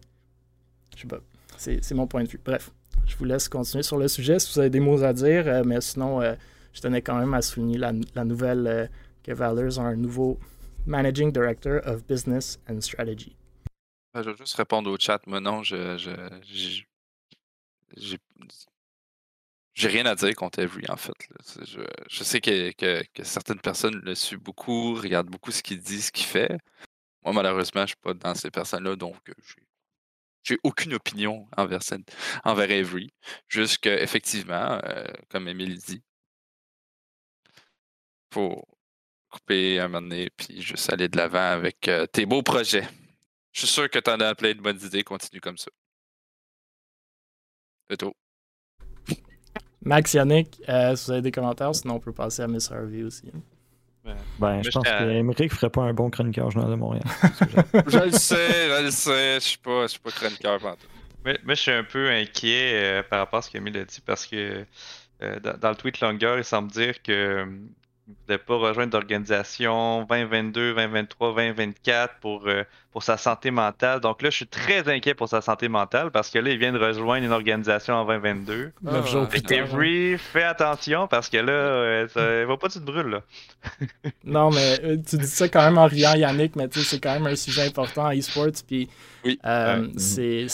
je sais pas. C'est mon point de vue. Bref, je vous laisse continuer sur le sujet si vous avez des mots à dire, euh, mais sinon, euh, je tenais quand même à souligner la, la nouvelle que Valors a un nouveau Managing Director of Business and Strategy. Je vais juste répondre au chat. Moi, non, je, j'ai rien à dire contre Avery, en fait. Je, sais que, certaines personnes le suivent beaucoup, regardent beaucoup ce qu'il dit, ce qu'il fait. Moi, malheureusement, je ne suis pas dans ces personnes-là, donc j'ai aucune opinion envers, envers Avery. Juste qu'effectivement, euh, comme Emile dit, faut couper un moment donné, puis juste aller de l'avant avec euh, tes beaux projets. Je suis sûr que tu en as plein de bonnes idées, continue comme ça. C'est tout. Max Yannick, euh, si vous avez des commentaires, sinon on peut passer à Miss Harvey aussi. Ben, je pense qu'Emeric ferait pas un bon chroniqueur journal de Montréal. je le sais, je le sais, je suis pas, je suis pas chroniqueur Mais, mais je suis un peu inquiet euh, par rapport à ce qu'Emile a dit parce que euh, dans, le tweet longueur, il semble dire que ne pas rejoindre l'organisation 2022, 2023, 2024 pour, euh, pour sa santé mentale. Donc là, je suis très inquiet pour sa santé mentale parce que là, il vient de rejoindre une organisation en 2022. Ah, Avery, fais attention parce que là, euh, ça, va pas tu te brûles là. non, mais euh, tu dis ça quand même en riant, Yannick, mais tu sais, c'est quand même un sujet important en e-sports. Puis oui. c'est.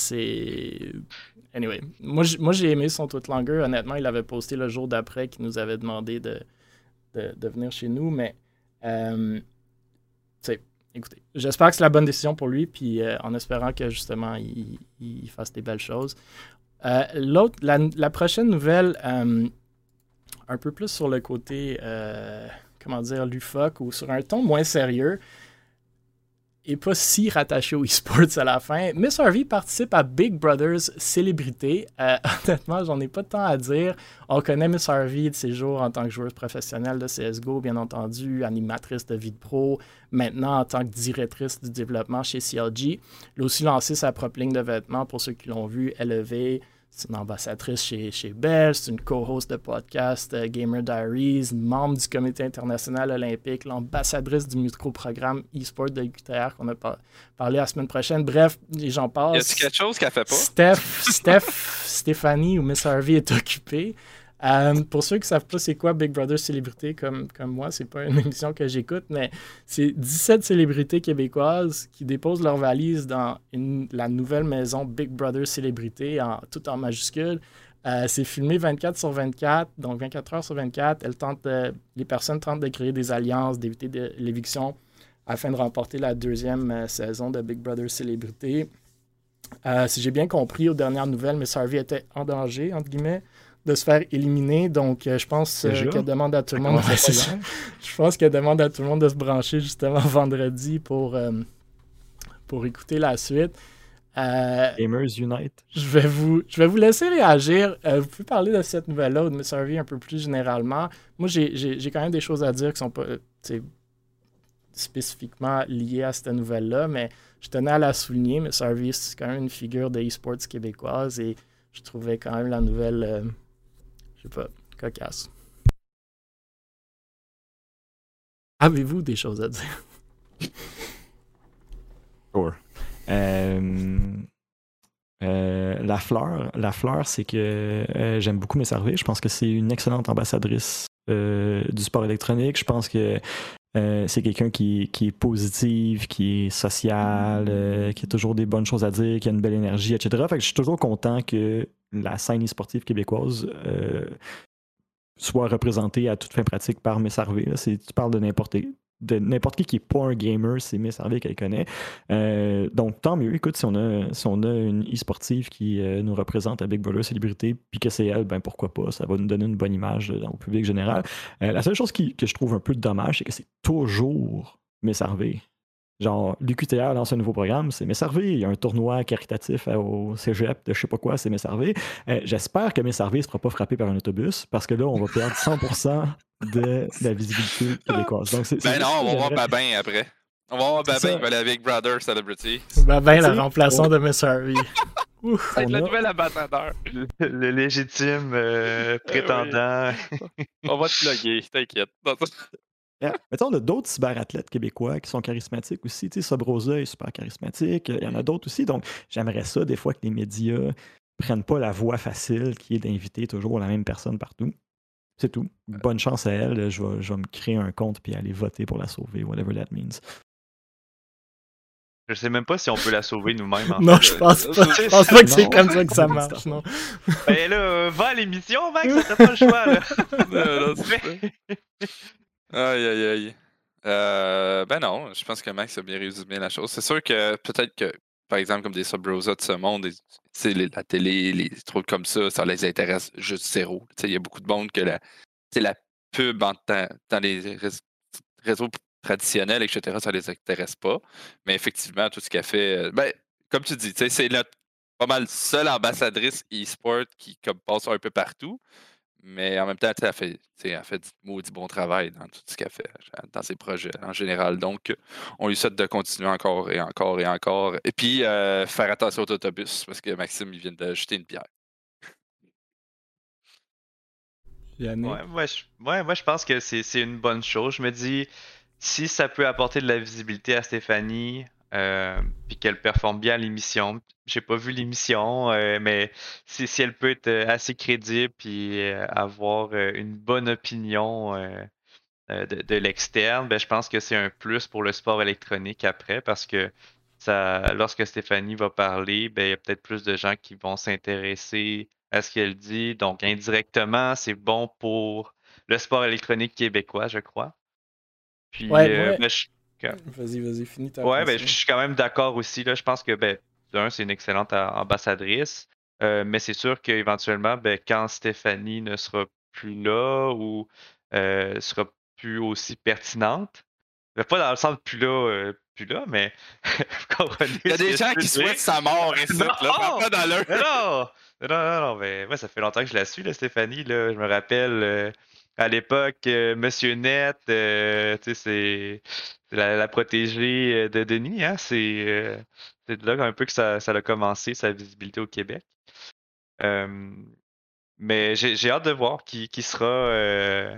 Anyway, moi j'ai aimé son tweet longueur. Honnêtement, il avait posté le jour d'après qu'il nous avait demandé de de, venir chez nous, mais euh, écoutez, j'espère que c'est la bonne décision pour lui, puis euh, en espérant que justement il, fasse des belles choses. Euh, l'autre, la, prochaine nouvelle, un peu plus sur le côté, comment dire, lufoc ou sur un ton moins sérieux et pas si rattaché au e-sports à la fin. Miss Harvey participe à Big Brother's Célébrité. Euh, honnêtement, j'en ai pas de temps à dire. On connaît Miss Harvey de ses jours en tant que joueuse professionnelle de CSGO, bien entendu, animatrice de vie de pro, maintenant en tant que directrice du développement chez CLG. Elle a aussi lancé sa propre ligne de vêtements pour ceux qui l'ont vu, élevé c'est une ambassadrice chez, chez Bell, c'est une co-host de podcast euh, Gamer Diaries, membre du comité international olympique, l'ambassadrice du micro-programme e-sport de l'UQTR qu'on a parlé la semaine prochaine. Bref, les gens passent. Y a quelque chose qu'elle fait pas? Steph, Steph, Stéphanie ou Miss Harvey est occupée. Euh, pour ceux qui ne savent pas c'est quoi Big Brother Célébrité comme, comme moi, c'est pas une émission que j'écoute, mais c'est 17 célébrités québécoises qui déposent leurs valises dans la nouvelle maison Big Brother Célébrité, en, tout en majuscule. Euh, c'est filmé 24 sur 24, donc 24 heures sur 24. Elles tentent les personnes tentent de créer des alliances, d'éviter l'éviction afin de remporter la deuxième euh, saison de Big Brother Célébrité. si j'ai bien compris, aux dernières nouvelles, Miss Harvey était en danger, entre guillemets de se faire éliminer. Donc, euh, je pense euh, qu'elle demande à tout le monde. je pense qu'elle demande à tout le monde de se brancher justement vendredi pour, euh, pour écouter la suite. Gamers Unite. Je vais, vous, je vais vous laisser réagir. vous pouvez parler de cette nouvelle-là ou de Miss Harvey un peu plus généralement. Moi, j'ai quand même des choses à dire qui sont pas spécifiquement liées à cette nouvelle-là, mais je tenais à la souligner. Miss Harvey, c'est quand même une figure de e-sports québécoise et je trouvais quand même la nouvelle je sais pas, cocasse. Avez-vous des choses à dire? Sure. Euh, euh, la fleur, la fleur, c'est que euh, j'aime beaucoup mes services. Je pense que c'est une excellente ambassadrice du sport électronique. Je pense que c'est quelqu'un qui, qui, est positive, qui est social, qui a toujours des bonnes choses à dire, qui a une belle énergie, etc. Fait que je suis toujours content que la scène sportive québécoise euh, soit représentée à toute fin pratique par Miss Harvey. Tu parles de n'importe qui qui n'est pas un gamer, c'est Miss Harvey qu'elle connaît. Euh, donc, tant mieux. Écoute, si on a, si on a une e-sportive qui euh, nous représente à Big Brother Célébrité, puis que c'est elle, ben pourquoi pas? Ça va nous donner une bonne image au public général. la seule chose qui, que je trouve un peu dommage, c'est que c'est toujours Miss Genre, l'UQTR lance un nouveau programme, c'est Messervé. Il y a un tournoi caritatif au cégep de je sais pas quoi, c'est Messervé. Euh, j'espère que Messervé ne sera pas frappé par un autobus parce que là, on va perdre 100% de la visibilité québécoise. Donc, ben non, on va voir Babin après. On va voir Babin qui va aller avec Brother Celebrity. Babin, le remplaçant de Miss Harvey. C'est le nouvel ambassadeur. Le, légitime euh, prétendant. on va te plugger, t'inquiète. Mettons, on a d'autres cyberathlètes québécois qui sont charismatiques aussi. Tu sais, Sobrosa est super charismatique. Il y en a d'autres aussi. Donc, j'aimerais ça, des fois, que les médias prennent pas la voie facile qui est d'inviter toujours la même personne partout. C'est tout. Bonne chance à elle. Je vais, je vais me créer un compte puis aller voter pour la sauver, whatever that means. Je sais même pas si on peut la sauver nous-mêmes. non, je pense pas. Je pense pas que c'est comme ça que ça marche, non. Ben là, va à l'émission, Max, t'as pas le choix, là. non, aïe, aïe, aïe. Euh, ben non, je pense que Max a bien résumé la chose. C'est sûr que peut-être que, par exemple, comme des sub de ce monde, la télé, les trucs comme ça, ça les intéresse juste zéro. Il y a beaucoup de monde que la, la pub dans, les réseaux traditionnels, etc., ça les intéresse pas. Mais effectivement, tout ce qu'elle fait, euh, ben, comme tu dis, c'est notre pas mal seule ambassadrice e-sport qui comme, passe un peu partout. Mais en même temps, elle fait, elle fait du maudit bon travail dans tout ce qu'elle fait, dans ses projets en général. Donc, on lui souhaite de continuer encore et encore et encore. Et puis, euh, faire attention aux autobus, parce que Maxime, il vient de jeter une pierre. Ouais, moi, je, moi, je pense que c'est une bonne chose. Je me dis, si ça peut apporter de la visibilité à Stéphanie, euh, puis qu'elle performe bien à l'émission, j'ai pas vu l'émission, euh, mais si, si, elle peut être euh, assez crédible puis avoir une bonne opinion de, l'externe, ben, je pense que c'est un plus pour le sport électronique après parce que ça, lorsque Stéphanie va parler, ben, il y a peut-être plus de gens qui vont s'intéresser à ce qu'elle dit. Donc, indirectement, c'est bon pour le sport électronique québécois, je crois. Puis, ouais, ben, Vas-y, vas-y, finis ta Ouais, ben, je suis quand même d'accord aussi. Là. Je pense que, ben, d'un, c'est une excellente ambassadrice. Euh, mais c'est sûr qu'éventuellement, ben, quand Stéphanie ne sera plus là ou euh, sera plus aussi pertinente, ben, pas dans le sens de plus là, euh, plus là, mais Il y a des gens qui souhaitent sa mort et ça, là, pas dans leur. Non, non, non, non, mais ouais, ça fait longtemps que je la suis, là, Stéphanie. Là. Je me rappelle à l'époque, euh, Monsieur Net, euh, c'est la, protégée euh, de Denis. Hein? C'est de là un peu que ça, a commencé, sa visibilité au Québec. mais j'ai hâte de voir qui, sera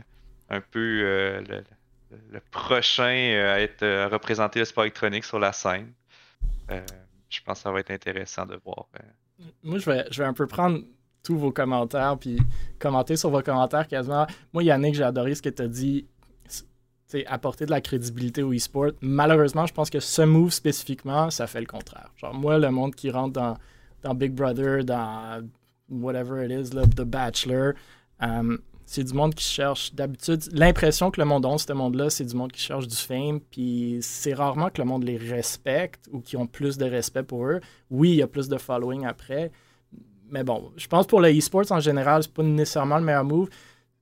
un peu le, prochain à être représenté le sport électronique sur la scène. je pense que ça va être intéressant de voir. Moi, je vais un peu prendre tous vos commentaires, puis commenter sur vos commentaires quasiment. Moi, Yannick, j'ai adoré ce que tu as dit, apporter de la crédibilité au e-sport. Malheureusement, je pense que ce move spécifiquement, ça fait le contraire. Genre, moi, le monde qui rentre dans, dans Big Brother, dans whatever it is, The Bachelor, euh, c'est du monde qui cherche d'habitude. L'impression que le monde a, ce monde-là, c'est du monde qui cherche du fame, puis c'est rarement que le monde les respecte ou qui ont plus de respect pour eux. Oui, il y a plus de following après, mais bon, je pense pour le e-sports en général, c'est pas nécessairement le meilleur move.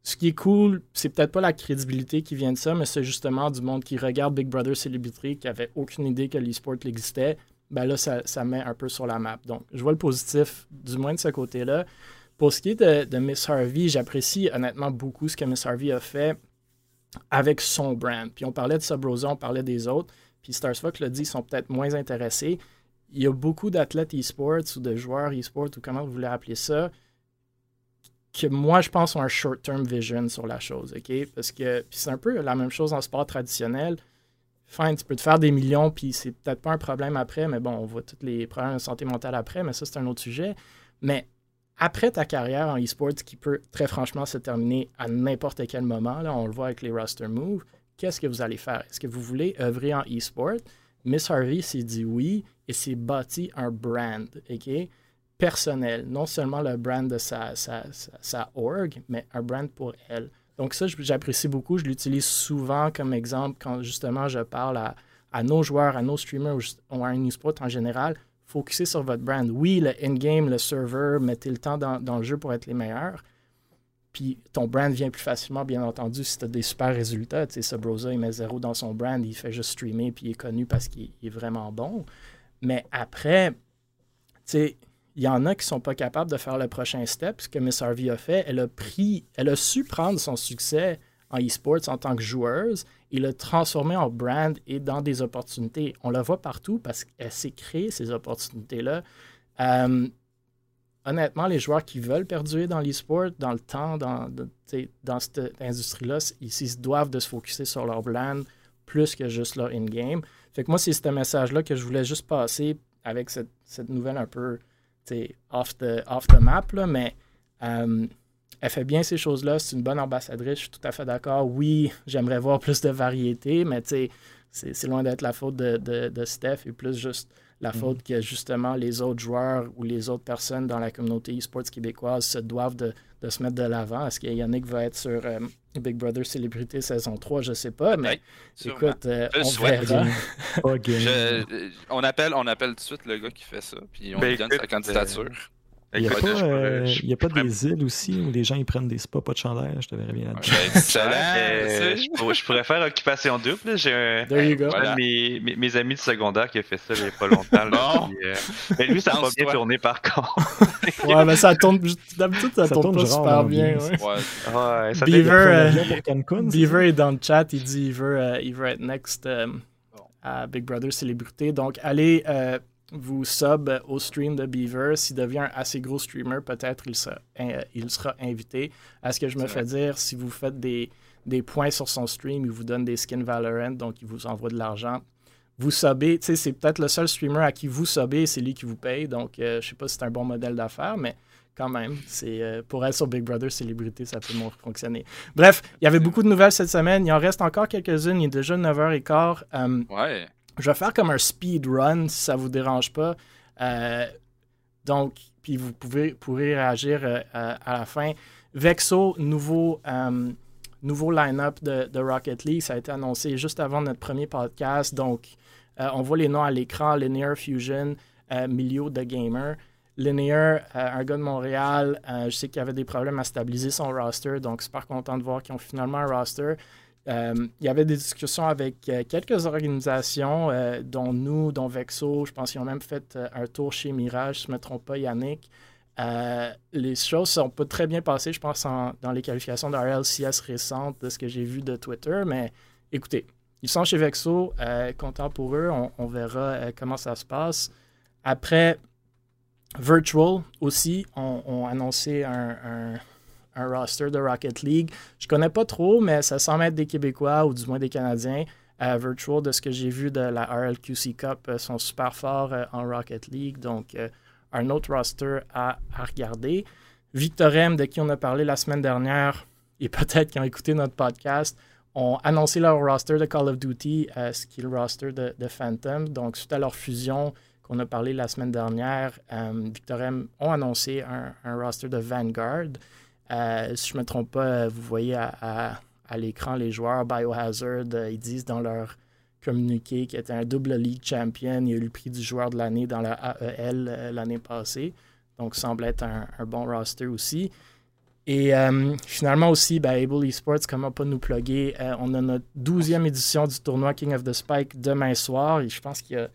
Ce qui est cool, c'est peut-être pas la crédibilité qui vient de ça, mais c'est justement du monde qui regarde Big Brother Celebrity, qui avait aucune idée que l'e-sport existait. Ben là, ça, met un peu sur la map. Donc, je vois le positif, du moins de ce côté-là. Pour ce qui est de, Miss Harvey, j'apprécie honnêtement beaucoup ce que Miss Harvey a fait avec son brand. Puis on parlait de Subrosa, on parlait des autres. Puis Starsfox l'a dit, ils sont peut-être moins intéressés il y a beaucoup d'athlètes e-sports ou de joueurs e-sports ou comment vous voulez appeler ça, que moi, je pense ont un short-term vision sur la chose, OK? Parce que c'est un peu la même chose en sport traditionnel. Fine, tu peux te faire des millions, puis c'est peut-être pas un problème après, mais bon, on voit tous les problèmes de santé mentale après, mais ça, c'est un autre sujet. Mais après ta carrière en e-sport, qui peut très franchement se terminer à n'importe quel moment, là, on le voit avec les roster moves, qu'est-ce que vous allez faire? Est-ce que vous voulez œuvrer en e-sport? Miss Harvey s'est dit oui et s'est bâti un brand, OK? Personnel. Non seulement le brand de sa, sa, org, mais un brand pour elle. Donc ça, j'apprécie beaucoup. Je l'utilise souvent comme exemple quand justement je parle à, nos joueurs, à nos streamers ou à un e-sport en général. Focussez sur votre brand. Oui, le in-game, le server, mettez le temps dans, dans le jeu pour être les meilleurs. Puis ton brand vient plus facilement, bien entendu, si tu as des super résultats. Tu sais, ce browser, il met zéro dans son brand, il fait juste streamer, puis il est connu parce qu'il est vraiment bon. Mais après, tu sais, il y en a qui sont pas capables de faire le prochain step. Ce que Miss Harvey a fait, elle a pris, elle a su prendre son succès en e-sports en tant que joueuse et le transformer en brand et dans des opportunités. On la voit partout parce qu'elle s'est créée ces opportunités-là. Euh, honnêtement, les joueurs qui veulent perdurer dans l'e-sport, dans le temps, dans, cette industrie-là, ils, doivent de se focuser sur leur brand plus que juste leur in-game. Fait que moi, c'est ce message-là que je voulais juste passer avec cette, nouvelle un peu off the, off the map, là, mais euh, elle fait bien ces choses-là. C'est une bonne ambassadrice, je suis tout à fait d'accord. Oui, j'aimerais voir plus de variété, mais c'est loin d'être la faute de, de, Steph et plus juste la mm. faute que justement les autres joueurs ou les autres personnes dans la communauté e-sports québécoise se doivent de, se mettre de l'avant. Est-ce que Yannick va être sur euh, Big Brother Célébrité saison 3? Je ne sais pas, mais écoute, euh, on verra. on, appelle, on appelle tout de suite le gars qui fait ça, puis on ben, lui donne sa candidature. Il n'y a, pas, euh, y a pas des îles aussi où les gens ils prennent des spas pas de chandelle, je te verrais bien Excellent. Euh, je, pourrais faire occupation double. J'ai un, de mes, mes, amis de secondaire qui a fait ça il n'y a pas longtemps. Là, euh, mais lui, ça n'a pas bien tourné par contre. ouais, mais ça tourne. D'habitude, ça, ça, tourne, pas super bien. Ouais. ça Beaver, Beaver est dans le chat. Il dit qu'il veut, il veut être next à Big Brother Célébrité. Donc, allez vous sub au stream de Beaver, s'il devient un assez gros streamer, peut-être il sera, il sera invité. À ce que je me fais dire, si vous faites des, des points sur son stream, il vous donne des skins Valorant, donc il vous envoie de l'argent. Vous subez, tu sais, c'est peut-être le seul streamer à qui vous subez, c'est lui qui vous paye. Donc, je euh, je sais pas si c'est un bon modèle d'affaires, mais quand même, c'est euh, pour être sur Big Brother Célébrité, ça peut fonctionner. Bref, il y avait beaucoup de nouvelles cette semaine. Il en reste encore quelques-unes. Il est déjà 9h15. Euh, ouais. Je vais faire comme un speed run si ça vous dérange pas. Euh, donc, puis vous pouvez, pourrez réagir euh, à, la fin. Vexo, nouveau, euh, nouveau line-up de, Rocket League, ça a été annoncé juste avant notre premier podcast. Donc, on voit les noms à l'écran Linear Fusion, Milio de Gamer. Linear, un gars de Montréal, je sais qu'il avait des problèmes à stabiliser son roster, donc super content de voir qu'ils ont finalement un roster. Euh, il y avait des discussions avec euh, quelques organisations, euh, dont nous, dont Vexo. Je pense qu'ils ont même fait un tour chez Mirage, je ne me trompe pas, Yannick. les choses sont pas très bien passées, je pense, dans les qualifications de RLCS récentes, de ce que j'ai vu de Twitter. Mais écoutez, ils sont chez Vexo, content pour eux. On, verra comment ça se passe. Après, Virtual aussi ont, annoncé un roster de Rocket League. Je connais pas trop, mais ça semble être des Québécois ou du moins des Canadiens. Euh, Virtual, de ce que j'ai vu de la RLQC Cup, euh, sont super forts euh, en Rocket League. Donc, un autre roster à, regarder. Victorem, de qui on a parlé la semaine dernière, et peut-être qui ont écouté notre podcast, ont annoncé leur roster de Call of Duty, ce qui est le roster de, Phantom. Donc, suite à leur fusion qu'on a parlé la semaine dernière, Victorem ont annoncé un, un roster de Vanguard. Euh, si je ne me trompe pas, vous voyez à, l'écran les joueurs Biohazard, euh, ils disent dans leur communiqué qu'il était un double League Champion. Il a eu le prix du joueur de l'année dans la AEL euh, l'année passée. Donc, semble être un, bon roster aussi. Et finalement aussi, ben, Able Esports, comment pas nous plugger, on a notre 12e édition du tournoi King of the Spike demain soir. Et je pense qu'il y a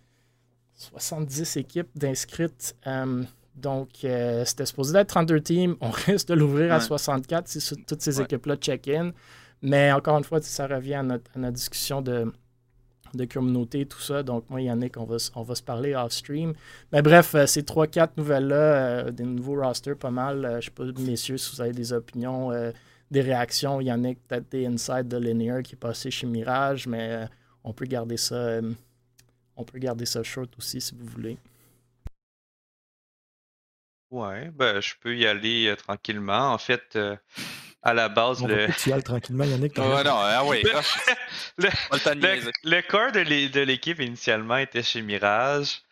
70 équipes d'inscrites. Donc, euh, c'était supposé être 32 teams. On risque de l'ouvrir à 64 si toutes ces équipes-là check-in. Mais encore une fois, ça revient à notre, discussion de, de communauté, tout ça. Donc, moi, Yannick, on va, on va se parler off-stream. Mais bref, euh, ces 3-4 nouvelles-là, euh, des nouveaux rosters, pas mal. je ne sais pas, messieurs, si vous avez des opinions, des réactions. Yannick, peut-être des insights de Linear qui est passé chez Mirage, mais on peut garder ça. on peut garder ça short aussi si vous voulez. Ouais, ben, je peux y aller euh, tranquillement. En fait, euh, à la base, le... tu y tranquillement, Yannick. non, ah oui. le, le, corps de l'équipe initialement était chez Mirage.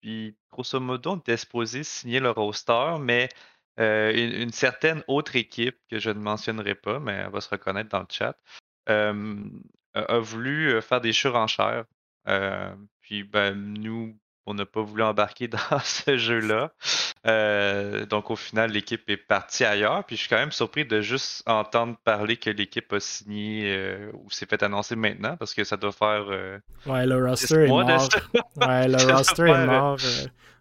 puis, grosso modo, on était supposé signer le roster, mais euh, une, certaine autre équipe que je ne mentionnerai pas, mais elle va se reconnaître dans le chat, a, voulu faire des surenchères. puis, ben, nous, on n'a pas voulu embarquer dans ce jeu-là. Euh, donc au final, l'équipe est partie ailleurs. Puis je suis quand même surpris de juste entendre parler que l'équipe a signé euh, ou s'est fait annoncer maintenant parce que ça doit faire. Euh, ouais, le roster est mort. ouais, le roster est mort.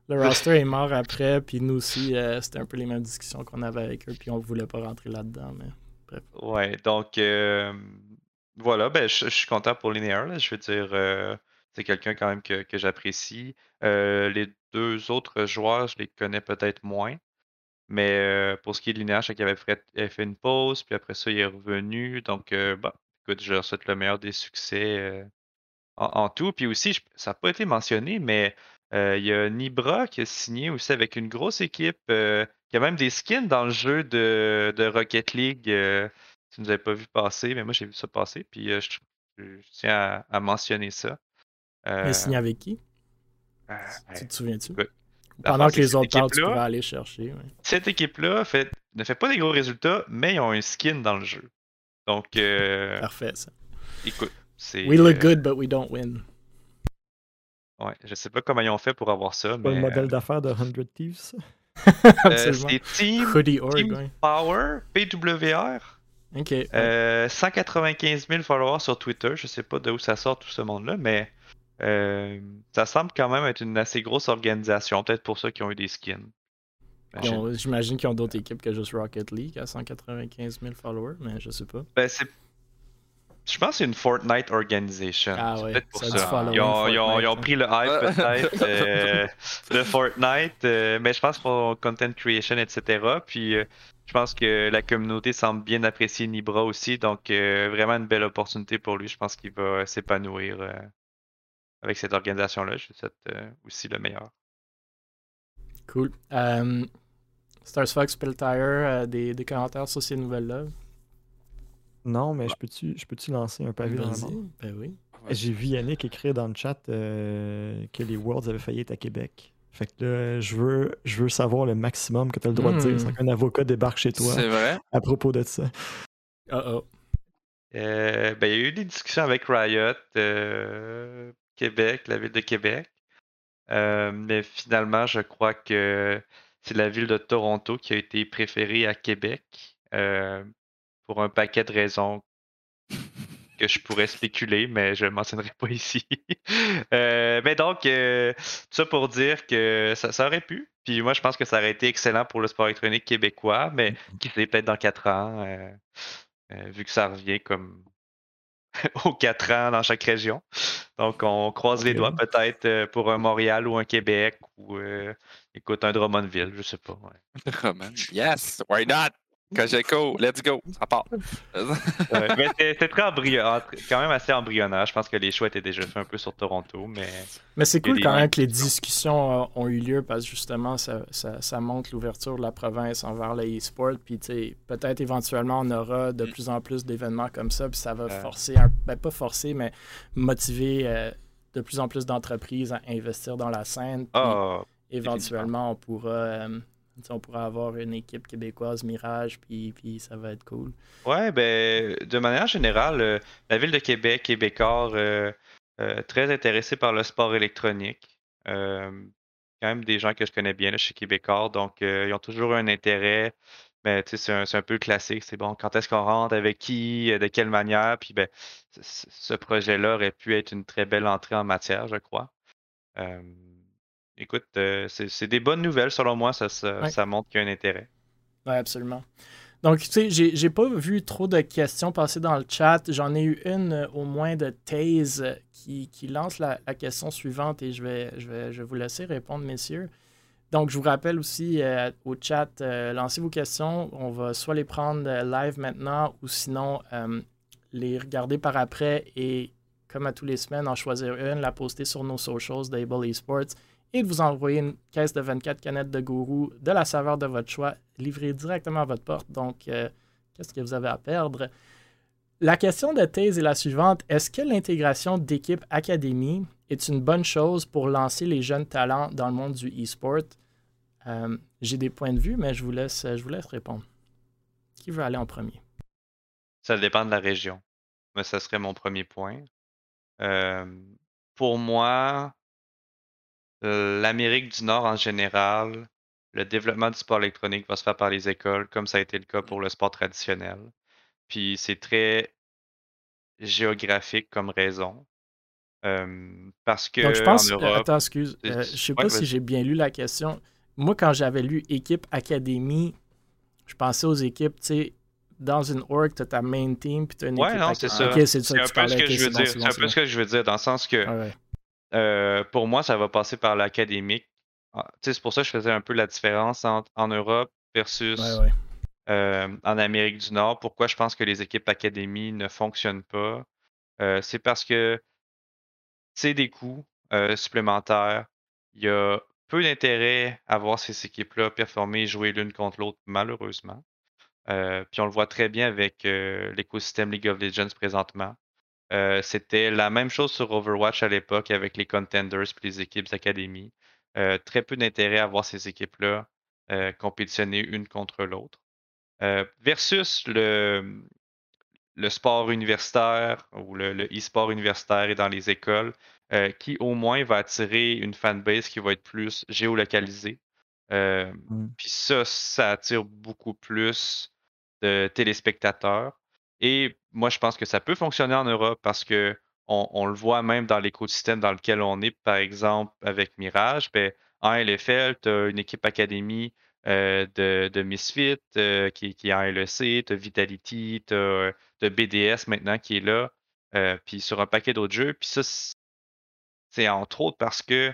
le roster est mort après. Puis nous aussi, c'était un peu les mêmes discussions qu'on avait avec eux. Puis on ne voulait pas rentrer là-dedans. Mais bref. Ouais, donc voilà, ben, je, suis content pour Linear. je veux dire c'est quelqu'un quand même que, j'apprécie. Euh, les deux autres joueurs, je les connais peut-être moins. Mais euh, pour ce qui est de Linéage, je sais qu'il avait fait, une pause, puis après ça, il est revenu. Donc, euh, écoute, je leur souhaite le meilleur des succès en, tout. Puis aussi, ça n'a pas été mentionné, mais il y a Nibra qui a signé aussi avec une grosse équipe, qui a même des skins dans le jeu de, Rocket League. si vous n'avez pas vu passer, mais moi j'ai vu ça passer. Puis je, tiens à, mentionner ça. Mais signé avec qui? Tu te souviens-tu? Pendant que les autres parlent, tu aller chercher. Cette équipe-là ne fait pas des gros résultats, mais ils ont un skin dans le jeu. Donc. Euh, Parfait, ça. Écoute, c'est. We look euh, good, but we don't win. Ouais, je sais pas comment ils ont fait pour avoir ça. Pas mais... le modèle d'affaires de 100 Thieves? euh, c'est Team, Team Power, PWR. Ok. 195 000 followers sur Twitter. Je sais pas d'où ça sort tout ce monde-là, mais euh, ça semble quand même être une assez grosse organisation. Peut-être pour ça qu'ils ont eu des skins. J'imagine qu'ils ont d'autres équipes que juste Rocket League à 195 000 followers, mais je sais pas. Ben, je pense que c'est une Fortnite organisation. Ah ouais, peut-être pour ça. Ils, ont, pris le hype peut-être euh, de Fortnite, euh, mais je pense pour content creation, etc. Puis je pense que la communauté semble bien apprécier Nibra aussi, donc vraiment une belle opportunité pour lui. Je pense qu'il va s'épanouir avec cette organisation-là. Je souhaite euh, aussi le meilleur. Cool. Um, Stars Fox, Peltire, euh, des, des, commentaires sur ces nouvelles-là? Non, mais je peux-tu je peux lancer un pavé dans Ben oui. J'ai vu Yannick écrire dans le chat que les Worlds avaient failli être à Québec. Fait que là, je veux, je veux savoir le maximum que tu as le droit de dire hmm. sans qu'un avocat débarque chez toi. C'est vrai? À propos de ça. Uh oh. ben, il y a eu des discussions avec Riot. Québec, la ville de Québec. Euh, mais finalement, je crois que c'est la ville de Toronto qui a été préférée à Québec euh, pour un paquet de raisons que je pourrais spéculer, mais je ne mentionnerai pas ici. Euh, mais donc, tout ça pour dire que ça, ça, aurait pu. Puis moi, je pense que ça aurait été excellent pour le sport électronique québécois, mais mm-hmm. qui sait peut-être dans quatre ans, vu que ça revient comme aux quatre ans dans chaque région. Donc, on croise les doigts peut-être euh, pour un Montréal ou un Québec ou, euh, écoute, un Drummondville, je sais pas. yes, why not? Cogeco, let's go, ça part. c'est très embryonnaire, quand même assez embryonnaire. Je pense que les choix étaient déjà faits un peu sur Toronto, mais. Mais c'est cool quand même que les discussions euh, ont eu lieu parce que justement, ça, ça, montre l'ouverture de la province envers le e-sport. Puis peut-être éventuellement on aura de mm. plus en plus d'événements comme ça, puis ça va forcer, ben, pas forcer, mais motiver euh, de plus en plus d'entreprises à investir dans la scène. Ah, éventuellement, on pourra. On pourrait avoir une équipe québécoise Mirage, puis, puis ça va être cool. Ouais, ben, de manière générale, euh, la ville de Québec, Québécois, euh, euh, très intéressé par le sport électronique. quand même des gens que je connais bien chez Québécois, donc ils ont toujours un intérêt. Mais ben, c'est un, un, peu classique. C'est bon, quand est-ce qu'on rentre, avec qui, de quelle manière. Puis ben, ce projet-là aurait pu être une très belle entrée en matière, je crois écoute, euh, c'est des bonnes nouvelles selon moi, ça, ça, montre qu'il y a un intérêt. Oui, absolument. Donc, tu sais, j'ai pas vu trop de questions passer dans le chat. J'en ai eu une euh, au moins de Taze euh, qui, lance la, question suivante et je vais, je, vais, je vous laisser répondre, messieurs. Donc, je vous rappelle aussi au chat, lancez vos questions. On va soit les prendre live maintenant ou sinon les regarder par après et, comme à tous les semaines, en choisir une, la poster sur nos socials d'Able Esports et de vous envoyer une caisse de 24 canettes de gourou de la saveur de votre choix livrée directement à votre porte. Donc, euh, qu'est-ce que vous avez à perdre? La question de thèse est la suivante. Est-ce que l'intégration d'équipe académie est une bonne chose pour lancer les jeunes talents dans le monde du e-sport? Euh, j'ai des points de vue, mais je vous, laisse, répondre. Qui veut aller en premier? Ça dépend de la région. Mais ça serait mon premier point. Euh, pour moi, L'Amérique du Nord en général, le développement du sport électronique va se faire par les écoles, comme ça a été le cas pour le sport traditionnel. Puis c'est très géographique comme raison. parce que Donc je pense, euh, attends, excuse, euh, je sais pas si j'ai bien lu la question. Moi, quand j'avais lu équipe académie, je pensais aux équipes, tu sais, dans une org, tu as ta main team, puis tu as une ouais, non, c'est ça. c'est un peu ce que je veux dire. C'est un peu ce que je veux dire, dans le sens que pour moi, ça va passer par l'académique. Ah, c'est pour ça que je faisais un peu la différence entre en Europe versus en Amérique du Nord. Pourquoi je pense que les équipes académies ne fonctionnent pas? c'est parce que c'est des coûts supplémentaires. Il y a peu d'intérêt à voir ces équipes-là performer et jouer l'une contre l'autre, malheureusement. puis on le voit très bien avec l'écosystème League of Legends présentement. C'était la même chose sur Overwatch à l'époque avec les contenders et les équipes académies. très peu d'intérêt à voir ces équipes-là compétitionner une contre l'autre. versus le, le sport universitaire ou le e-sport universitaire et dans les écoles, euh, qui au moins va attirer une fanbase qui va être plus géolocalisée. Euh, mmh. Puis ça, ça attire beaucoup plus de téléspectateurs. Et moi, je pense que ça peut fonctionner en Europe parce que on, le voit même dans l'écosystème dans lequel on est, par exemple avec Mirage. Ben, en LFL, tu as une équipe académie euh, de, Misfit qui, qui, est en LEC, tu as Vitality, tu as, BDS maintenant qui est là, puis sur un paquet d'autres jeux. Puis ça, c'est entre autres parce que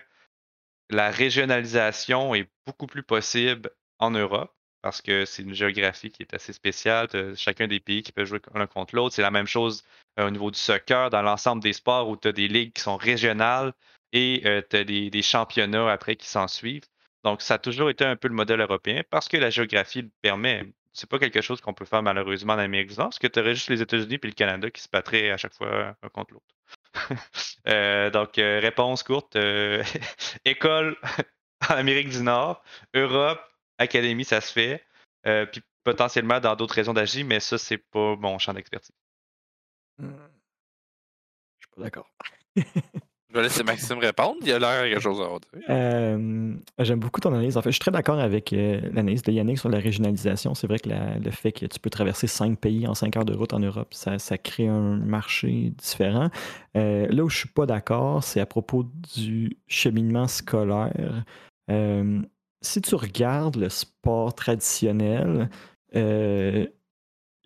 la régionalisation est beaucoup plus possible en Europe parce que c'est une géographie qui est assez spéciale. chacun des pays qui peut jouer l'un contre l'autre. C'est la même chose au niveau du soccer, dans l'ensemble des sports où tu as des ligues qui sont régionales et tu as des, championnats après qui s'en suivent. Donc, ça a toujours été un peu le modèle européen parce que la géographie le permet. C'est pas quelque chose qu'on peut faire malheureusement en Amérique du Nord, parce que tu aurais juste les États-Unis et le Canada qui se battraient à chaque fois un contre l'autre. Euh, donc, euh, réponse courte euh, école en Amérique du Nord, Europe, académie, ça se fait. puis potentiellement dans d'autres régions d'agir, mais ça, c'est pas mon champ d'expertise. Je suis pas d'accord. Je vais laisser Maxime répondre. Il a l'air quelque chose à dire. J'aime beaucoup ton analyse. En fait, je suis très d'accord avec euh, l'analyse de Yannick sur la régionalisation. C'est vrai que le fait que tu peux traverser cinq pays en cinq heures de route en Europe, ça, crée un marché différent. Euh, là où je suis pas d'accord, c'est à propos du cheminement scolaire. Si tu regardes le sport traditionnel, euh,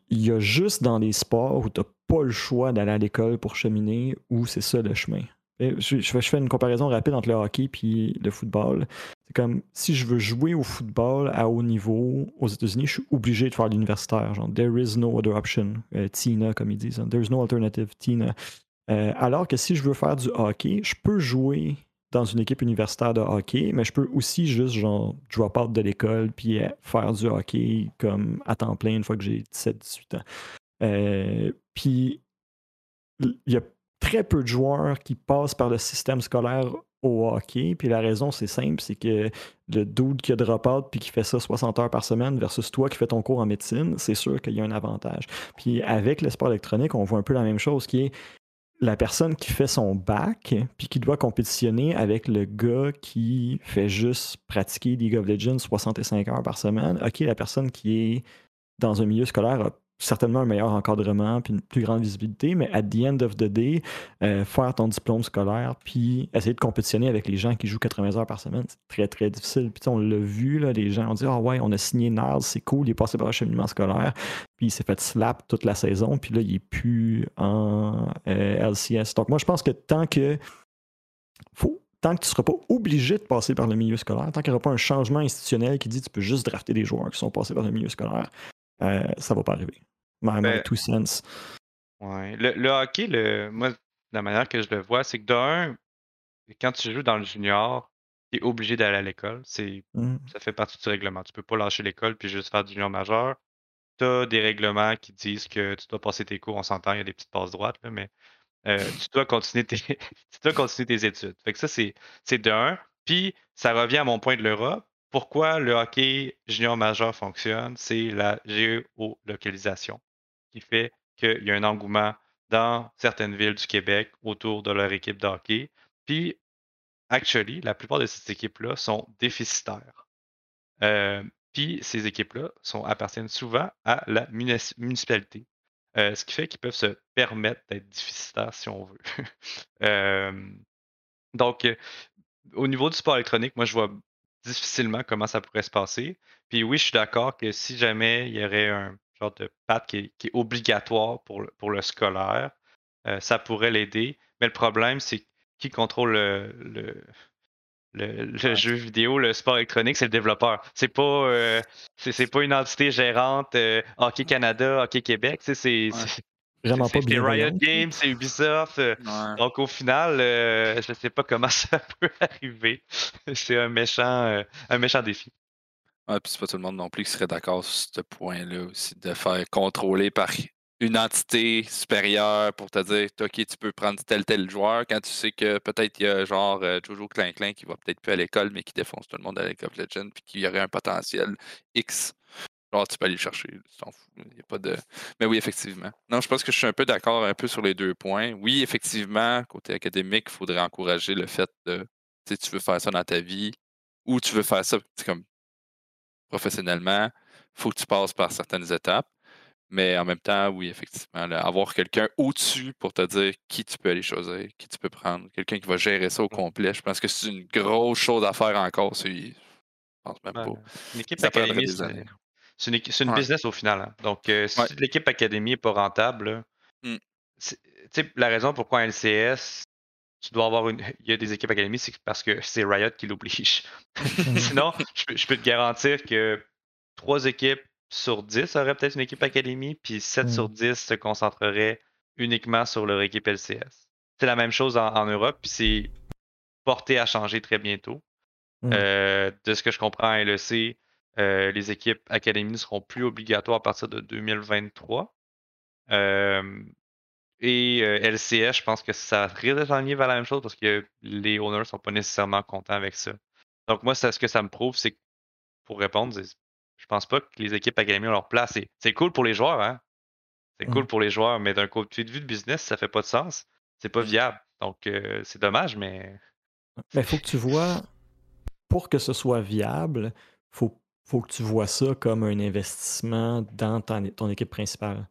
il y a juste dans les sports où tu n'as pas le choix d'aller à l'école pour cheminer, où c'est ça le chemin. Je, fais une comparaison rapide entre le hockey et le football. C'est comme si je veux jouer au football à haut niveau aux États-Unis, je suis obligé de faire l'universitaire. Genre, there is no other option. Euh, Tina, comme ils disent. There is no alternative. Tina. Euh, alors que si je veux faire du hockey, je peux jouer dans une équipe universitaire de hockey, mais je peux aussi juste genre drop out de l'école puis euh, faire du hockey comme à temps plein une fois que j'ai 17-18 ans. puis il y a très peu de joueurs qui passent par le système scolaire au hockey. Puis la raison, c'est simple, c'est que le dude qui a drop out puis qui fait ça 60 heures par semaine versus toi qui fais ton cours en médecine, c'est sûr qu'il y a un avantage. Puis avec le sport électronique, on voit un peu la même chose qui est la personne qui fait son bac puis qui doit compétitionner avec le gars qui fait juste pratiquer League of Legends 65 heures par semaine. OK, la personne qui est dans un milieu scolaire a certainement un meilleur encadrement puis une plus grande visibilité, mais at the end of the day, euh, faire ton diplôme scolaire puis essayer de compétitionner avec les gens qui jouent 80 heures par semaine, c'est très très difficile. Puis on l'a vu, là, les gens ont dit Ah ouais, on a signé Niles, c'est cool, il est passé par le cheminement scolaire, puis il s'est fait slap toute la saison, puis là, il est plus en euh, LCS. Donc moi, je pense que tant que faut tant que tu ne seras pas obligé de passer par le milieu scolaire, tant qu'il n'y aura pas un changement institutionnel qui dit que tu peux juste drafter des joueurs qui sont passés par le milieu scolaire, euh, ça va pas arriver. My, ben, two cents. Ouais. Le, hockey, le, moi, la manière que je le vois, c'est que d'un, quand tu joues dans le junior, tu es obligé d'aller à l'école. C'est, mmh. Ça fait partie du règlement. Tu peux pas lâcher l'école puis juste faire du junior majeur. Tu as des règlements qui disent que tu dois passer tes cours, on s'entend, il y a des petites passes droites, mais euh, tu, dois continuer tes, tu dois continuer tes études. Fait que ça, c'est, c'est d'un. Puis, ça revient à mon point de l'Europe pourquoi le hockey junior majeur fonctionne, c'est la géolocalisation qui fait qu'il y a un engouement dans certaines villes du Québec autour de leur équipe de hockey. Puis, actually, la plupart de ces équipes-là sont déficitaires. Euh, puis, ces équipes-là appartiennent souvent à la municipalité. Euh, ce qui fait qu'ils peuvent se permettre d'être déficitaires si on veut. Euh, donc, au niveau du sport électronique, moi, je vois difficilement comment ça pourrait se passer. Puis oui, je suis d'accord que si jamais il y aurait un genre de patte qui est, obligatoire pour le, pour le scolaire, euh, ça pourrait l'aider. Mais le problème, c'est qui contrôle le, le, jeu vidéo, le sport électronique, c'est le développeur. C'est pas, euh, c'est, pas une entité gérante euh, Hockey Canada, Hockey Québec. C'est, c'est, Vraiment pas bien. Riot Games, c'est Ubisoft. Euh, donc au final, je sais pas comment ça peut arriver. c'est un méchant, un méchant défi. Ouais, puis c'est pas tout le monde non plus qui serait d'accord sur ce point-là aussi, de faire contrôler par une entité supérieure pour te dire, OK, tu peux prendre tel tel joueur quand tu sais que peut-être il y a genre euh, Jojo Klein qui va peut-être plus à l'école, mais qui défonce tout le monde à League of Legends, puis qu'il y aurait un potentiel X. Genre, tu peux aller le chercher, tu t'en fous. Il y a pas de. Mais oui, effectivement. Non, je pense que je suis un peu d'accord un peu sur les deux points. Oui, effectivement, côté académique, il faudrait encourager le fait de tu tu veux faire ça dans ta vie ou tu veux faire ça comme professionnellement, il faut que tu passes par certaines étapes. Mais en même temps, oui, effectivement, avoir quelqu'un au-dessus pour te dire qui tu peux aller choisir, qui tu peux prendre, quelqu'un qui va gérer ça au complet, je pense que c'est une grosse chose à faire encore. Je pense même pas. Une équipe académie, c'est une, business au final. Hein. Donc, euh, si l'équipe académie n'est pas rentable, mmh. la raison pourquoi un LCS, tu dois avoir une. Il y a des équipes académies, c'est parce que c'est Riot qui l'oblige. Sinon, je peux te garantir que trois équipes sur 10 aurait peut-être une équipe académie, puis 7 sur 10 mmh. se concentrerait uniquement sur leur équipe LCS. C'est la même chose en, Europe, puis c'est porté à changer très bientôt. Mmh. Euh, de ce que je comprends à LEC, euh, les équipes académies ne seront plus obligatoires à partir de 2023. et LCS, je pense que ça risque d'être en vers la même chose parce que les owners ne sont pas nécessairement contents avec ça. Donc moi, ce que ça me prouve, c'est que pour répondre, je pense pas que les équipes académies ont leur place. C'est cool pour les joueurs, hein? C'est cool mmh. pour les joueurs, mais d'un côté de vue de business, ça fait pas de sens. C'est pas mmh. viable. Donc, euh, c'est dommage, mais. Mais il faut que tu vois, pour que ce soit viable, il faut, faut, que tu vois ça comme un investissement dans ton équipe principale.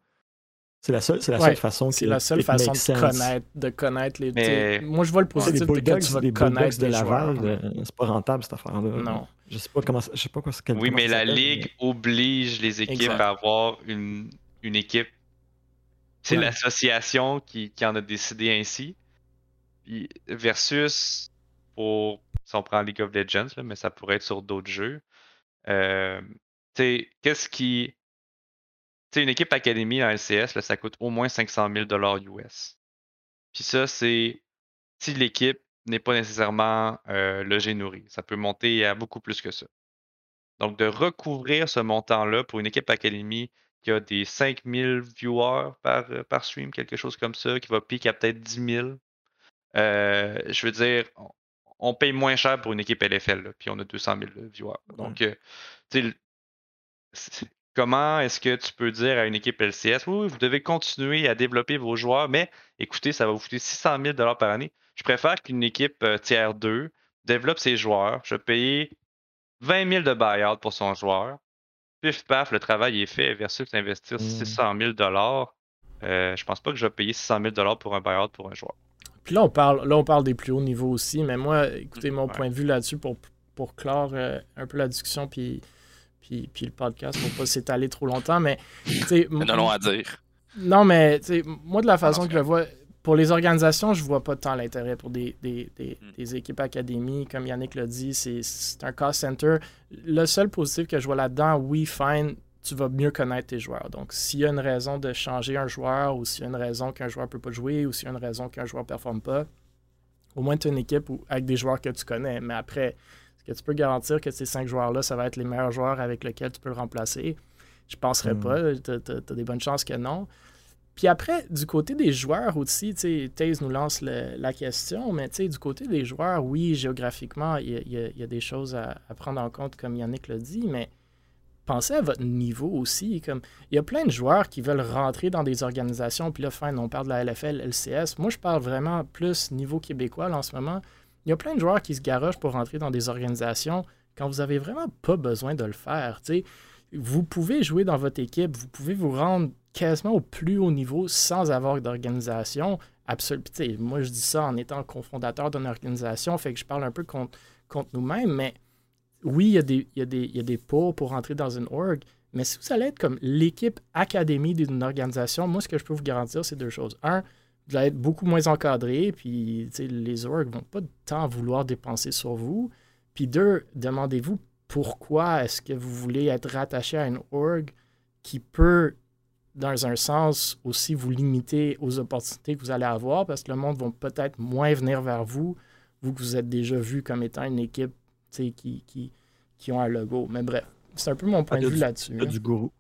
C'est la seule, la seule façon. C'est la seule façon de connaître, de connaître les. Mais... Moi, je vois le positif de que tu vas connaître de Laval. Euh, c'est pas rentable cette affaire-là. Non. Je sais pas comment. Je sais pas quoi. Oui, mais la ligue oblige les équipes à avoir une, une équipe. C'est l'association qui, qui, en a décidé ainsi. versus pour si on prend League of Legends, là, mais ça pourrait être sur d'autres jeux. Euh, qu'est-ce qui une équipe académie en LCS, ça coûte au moins 500 000 US. Puis ça, c'est si l'équipe n'est pas nécessairement euh, logée nourrie. Ça peut monter à beaucoup plus que ça. Donc, de recouvrir ce montant-là pour une équipe académie qui a des 5000 viewers par, euh, par stream, quelque chose comme ça, qui va piquer à peut-être 10 000, euh, je veux dire, on, paye moins cher pour une équipe LFL, puis on a 200 000 viewers. Donc, tu sais, Comment est-ce que tu peux dire à une équipe LCS, oui, vous devez continuer à développer vos joueurs, mais écoutez, ça va vous coûter 600 000 par année. Je préfère qu'une équipe euh, tiers 2 développe ses joueurs. Je vais payer 20 000 de buyout pour son joueur. Pif paf, le travail est fait versus investir 600 000 euh, Je pense pas que je vais payer 600 000 pour un buyout pour un joueur. Puis là, on parle, là, on parle des plus hauts niveaux aussi, mais moi, écoutez, mon point de vue là-dessus pour, pour clore euh, un peu la discussion, puis puis, puis le podcast pour pas s'étaler trop longtemps. Mais, non, non à dire. Non, mais moi, de la façon que je vois, pour les organisations, je vois pas tant l'intérêt pour des, des, hmm. des, équipes académies. Comme Yannick l'a dit, c'est un cost center. Le seul positif que je vois là-dedans, oui, fine, tu vas mieux connaître tes joueurs. Donc, s'il y a une raison de changer un joueur ou s'il y a une raison qu'un joueur peut pas jouer ou s'il y a une raison qu'un joueur performe pas, au moins tu as une équipe avec des joueurs que tu connais. Mais après, que tu peux garantir que ces cinq joueurs-là, ça va être les meilleurs joueurs avec lesquels tu peux le remplacer? Je ne penserais hmm. pas. Tu as, des bonnes chances que non. Puis après, du côté des joueurs aussi, Taze nous lance la question, mais du côté des joueurs, oui, géographiquement, il y, a des choses à, prendre en compte, comme Yannick l'a dit, mais pensez à votre niveau aussi. Comme Il y a plein de joueurs qui veulent rentrer dans des organisations, puis là, fin, on parle de la LFL, LCS. Moi, je parle vraiment plus niveau québécois en ce moment. Il y a plein de joueurs qui se garochent pour rentrer dans des organisations quand vous n'avez vraiment pas besoin de le faire. Vous pouvez jouer dans votre équipe, vous pouvez vous rendre quasiment au plus haut niveau sans avoir d'organisation. Absolument. Moi, je dis ça en étant cofondateur d'une organisation, fait que je parle un peu contre, contre nous-mêmes, mais oui, il y, a des, il, des pour rentrer dans une org, mais si vous allez être comme l'équipe académie d'une organisation, moi, ce que je peux vous garantir, c'est deux choses. Un, vous allez être beaucoup moins encadré, puis les orgs vont pas tant vouloir dépenser sur vous. Puis deux, demandez-vous pourquoi est-ce que vous voulez être rattaché à une org qui peut, dans un sens, aussi vous limiter aux opportunités que vous allez avoir, parce que le monde va peut-être moins venir vers vous, vous que vous êtes déjà vu comme étant une équipe qui, qui, qui ont un logo. Mais bref, c'est un peu mon point de vue là-dessus. Du gourou.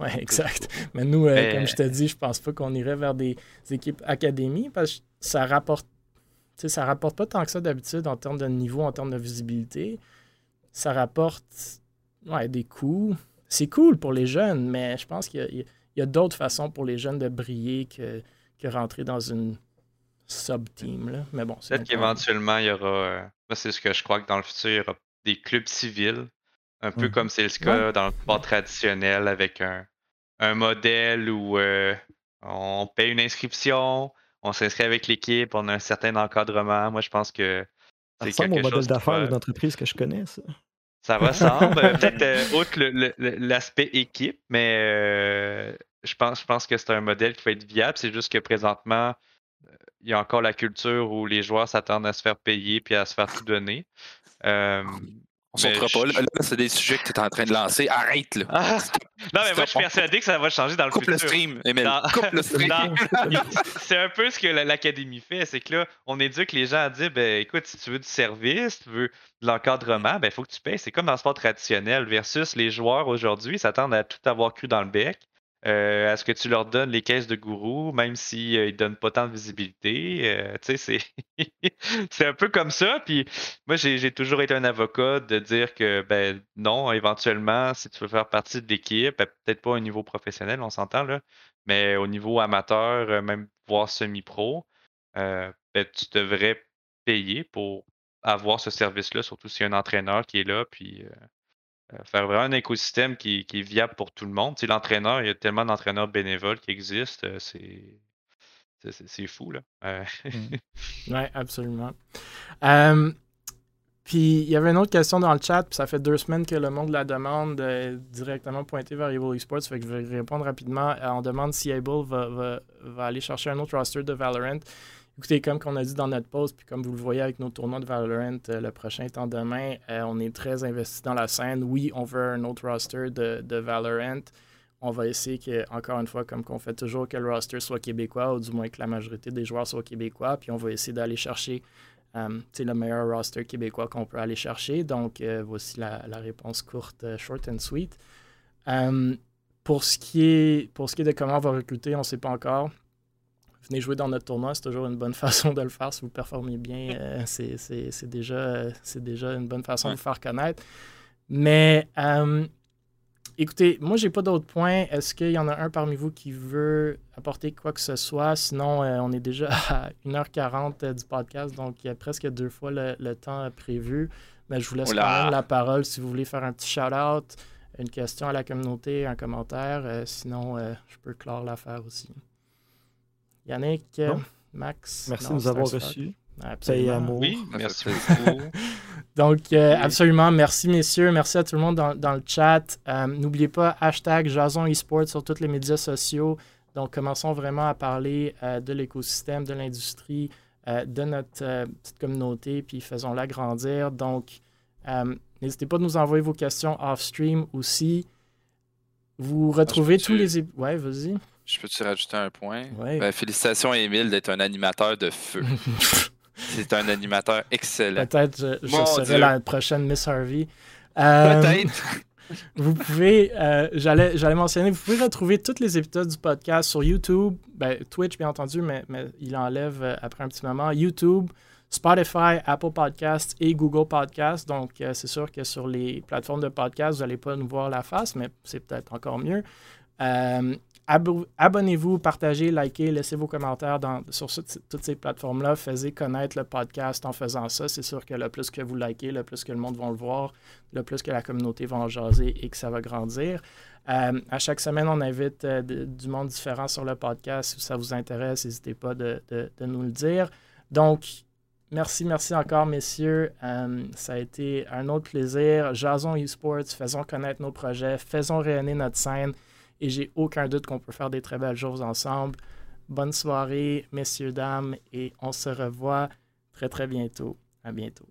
Oui, exact. Mais nous, euh, comme je te dis, je pense pas qu'on irait vers des, équipes académies parce que ça rapporte. Ça rapporte pas tant que ça d'habitude en termes de niveau, en termes de visibilité. Ça rapporte ouais, des coûts. C'est cool pour les jeunes, mais je pense qu'il y a, d'autres façons pour les jeunes de briller que, que rentrer dans une sub-team. Mais bon, Peut-être qu'éventuellement, il y aura. Euh, c'est ce que je crois que dans le futur, il y aura des clubs civils un peu mmh comme c'est le cas dans le sport traditionnel avec un, un modèle où euh, on paye une inscription, on s'inscrit avec l'équipe, on a un certain encadrement. Moi, je pense que c'est quelque mon modèle d'affaires d'entreprise que je connais, ça. Ça ressemble. Peut-être euh, outre l'aspect équipe, mais euh, je, pense, je pense que c'est un modèle qui va être viable. C'est juste que présentement, il y a encore la culture où les joueurs s'attendent à se faire payer puis à se faire tout donner. On sautera pas. Là, c'est des sujets que tu es en train de lancer. Arrête, là. Ah! Non, mais moi, je suis persuadé que ça va changer dans le Coupe futur. le stream, Emile. Coupe le stream. c'est un peu ce que l'Académie fait. C'est que là, on éduque les gens à dire ben, écoute, si tu veux du service, si tu veux de l'encadrement, ben, il faut que tu payes. C'est comme dans le sport traditionnel versus les joueurs aujourd'hui s'attendent à tout avoir cru dans le bec. Euh, est-ce que tu leur donnes les caisses de gourou, même s'ils euh, ne donnent pas tant de visibilité? Euh, c'est... c'est un peu comme ça. Puis moi, j'ai, toujours été un avocat de dire que ben non, éventuellement, si tu veux faire partie de l'équipe, ben, peut-être pas au niveau professionnel, on s'entend là, mais au niveau amateur, même voire semi-pro, ben, tu devrais payer pour avoir ce service-là, surtout s'il y a un entraîneur qui est là, puis euh, faire vraiment un écosystème qui, est viable pour tout le monde. Tu l'entraîneur, il y a tellement d'entraîneurs bénévoles qui existent, euh, c'est. C'est fou, là. Euh, mmh. oui, absolument. puis, il y avait une autre question dans le chat, puis ça fait deux semaines que le monde la demande directement pointé vers Able Esports, fait que je vais répondre rapidement. On demande si Able va, va aller chercher un autre roster de Valorant. Écoutez, comme on a dit dans notre post, puis comme vous le voyez avec nos tournois de Valorant, euh, le prochain étant demain, euh, on est très investi dans la scène. Oui, on veut un autre roster de, Valorant. On va essayer que, encore une fois, comme qu'on fait toujours, que le roster soit québécois, ou du moins que la majorité des joueurs soient québécois. Puis on va essayer d'aller chercher euh, le meilleur roster québécois qu'on peut aller chercher. Donc, voici la, réponse courte, short and sweet. pour, ce qui est, pour ce qui est de comment on va recruter, on ne sait pas encore venez jouer dans notre tournoi, c'est toujours une bonne façon de le faire. Si vous performez bien, euh, c'est déjà, déjà une bonne façon de vous faire connaître. Mais euh, écoutez, moi, j'ai pas d'autres points. Est-ce qu'il y en a un parmi vous qui veut apporter quoi que ce soit? Sinon, euh, on est déjà à 1h40 du podcast, donc il y a presque deux fois le, temps prévu. Mais je vous laisse quand même la parole si vous voulez faire un petit shout-out, une question à la communauté, un commentaire. sinon, je peux clore l'affaire aussi. Yannick, Max. Merci de nous avoir reçus. Absolument. Oui, merci beaucoup. Donc, euh, absolument, merci messieurs, merci à tout le monde dans, le chat. Euh, n'oubliez pas, hashtag Jason eSports sur tous les médias sociaux. Donc, commençons vraiment à parler euh, de l'écosystème, de l'industrie, de notre petite communauté, puis faisons-la grandir. Donc, n'hésitez pas à nous envoyer vos questions off-stream aussi. Vous ah, retrouvez tous les... Ouais, vas-y. Je peux-tu rajouter un point? Ben, félicitations à Émile d'être un animateur de feu. C'est un animateur excellent. Peut-être je, je serai la prochaine Miss Harvey. Euh, Peut-être. vous pouvez, euh, j'allais mentionner, vous pouvez retrouver tous les épisodes du podcast sur YouTube, ben, Twitch bien entendu, mais, mais il enlève euh, après un petit moment. YouTube, Spotify, Apple Podcasts et Google Podcasts. Donc, c'est sûr que sur les plateformes de podcast, vous n'allez pas nous voir la face, mais c'est peut-être encore mieux. Euh, abonnez-vous, partagez, likez, laissez vos commentaires sur toutes ces plateformes-là. Faisez connaître le podcast en faisant ça. C'est sûr que le plus que vous likez, le plus que le monde va le voir, le plus que la communauté va en jaser et que ça va grandir. Euh, à chaque semaine, on invite euh, du monde différent sur le podcast. Si ça vous intéresse, n'hésitez pas de, nous le dire. Donc, merci, merci encore, messieurs. Euh, ça a été un autre plaisir. Jason eSports, faisons connaître nos projets, faisons rayonner notre scène et j'ai aucun doute qu'on peut faire des très belles choses ensemble. Bonne soirée, messieurs, dames, et on se revoit très, très bientôt. À bientôt.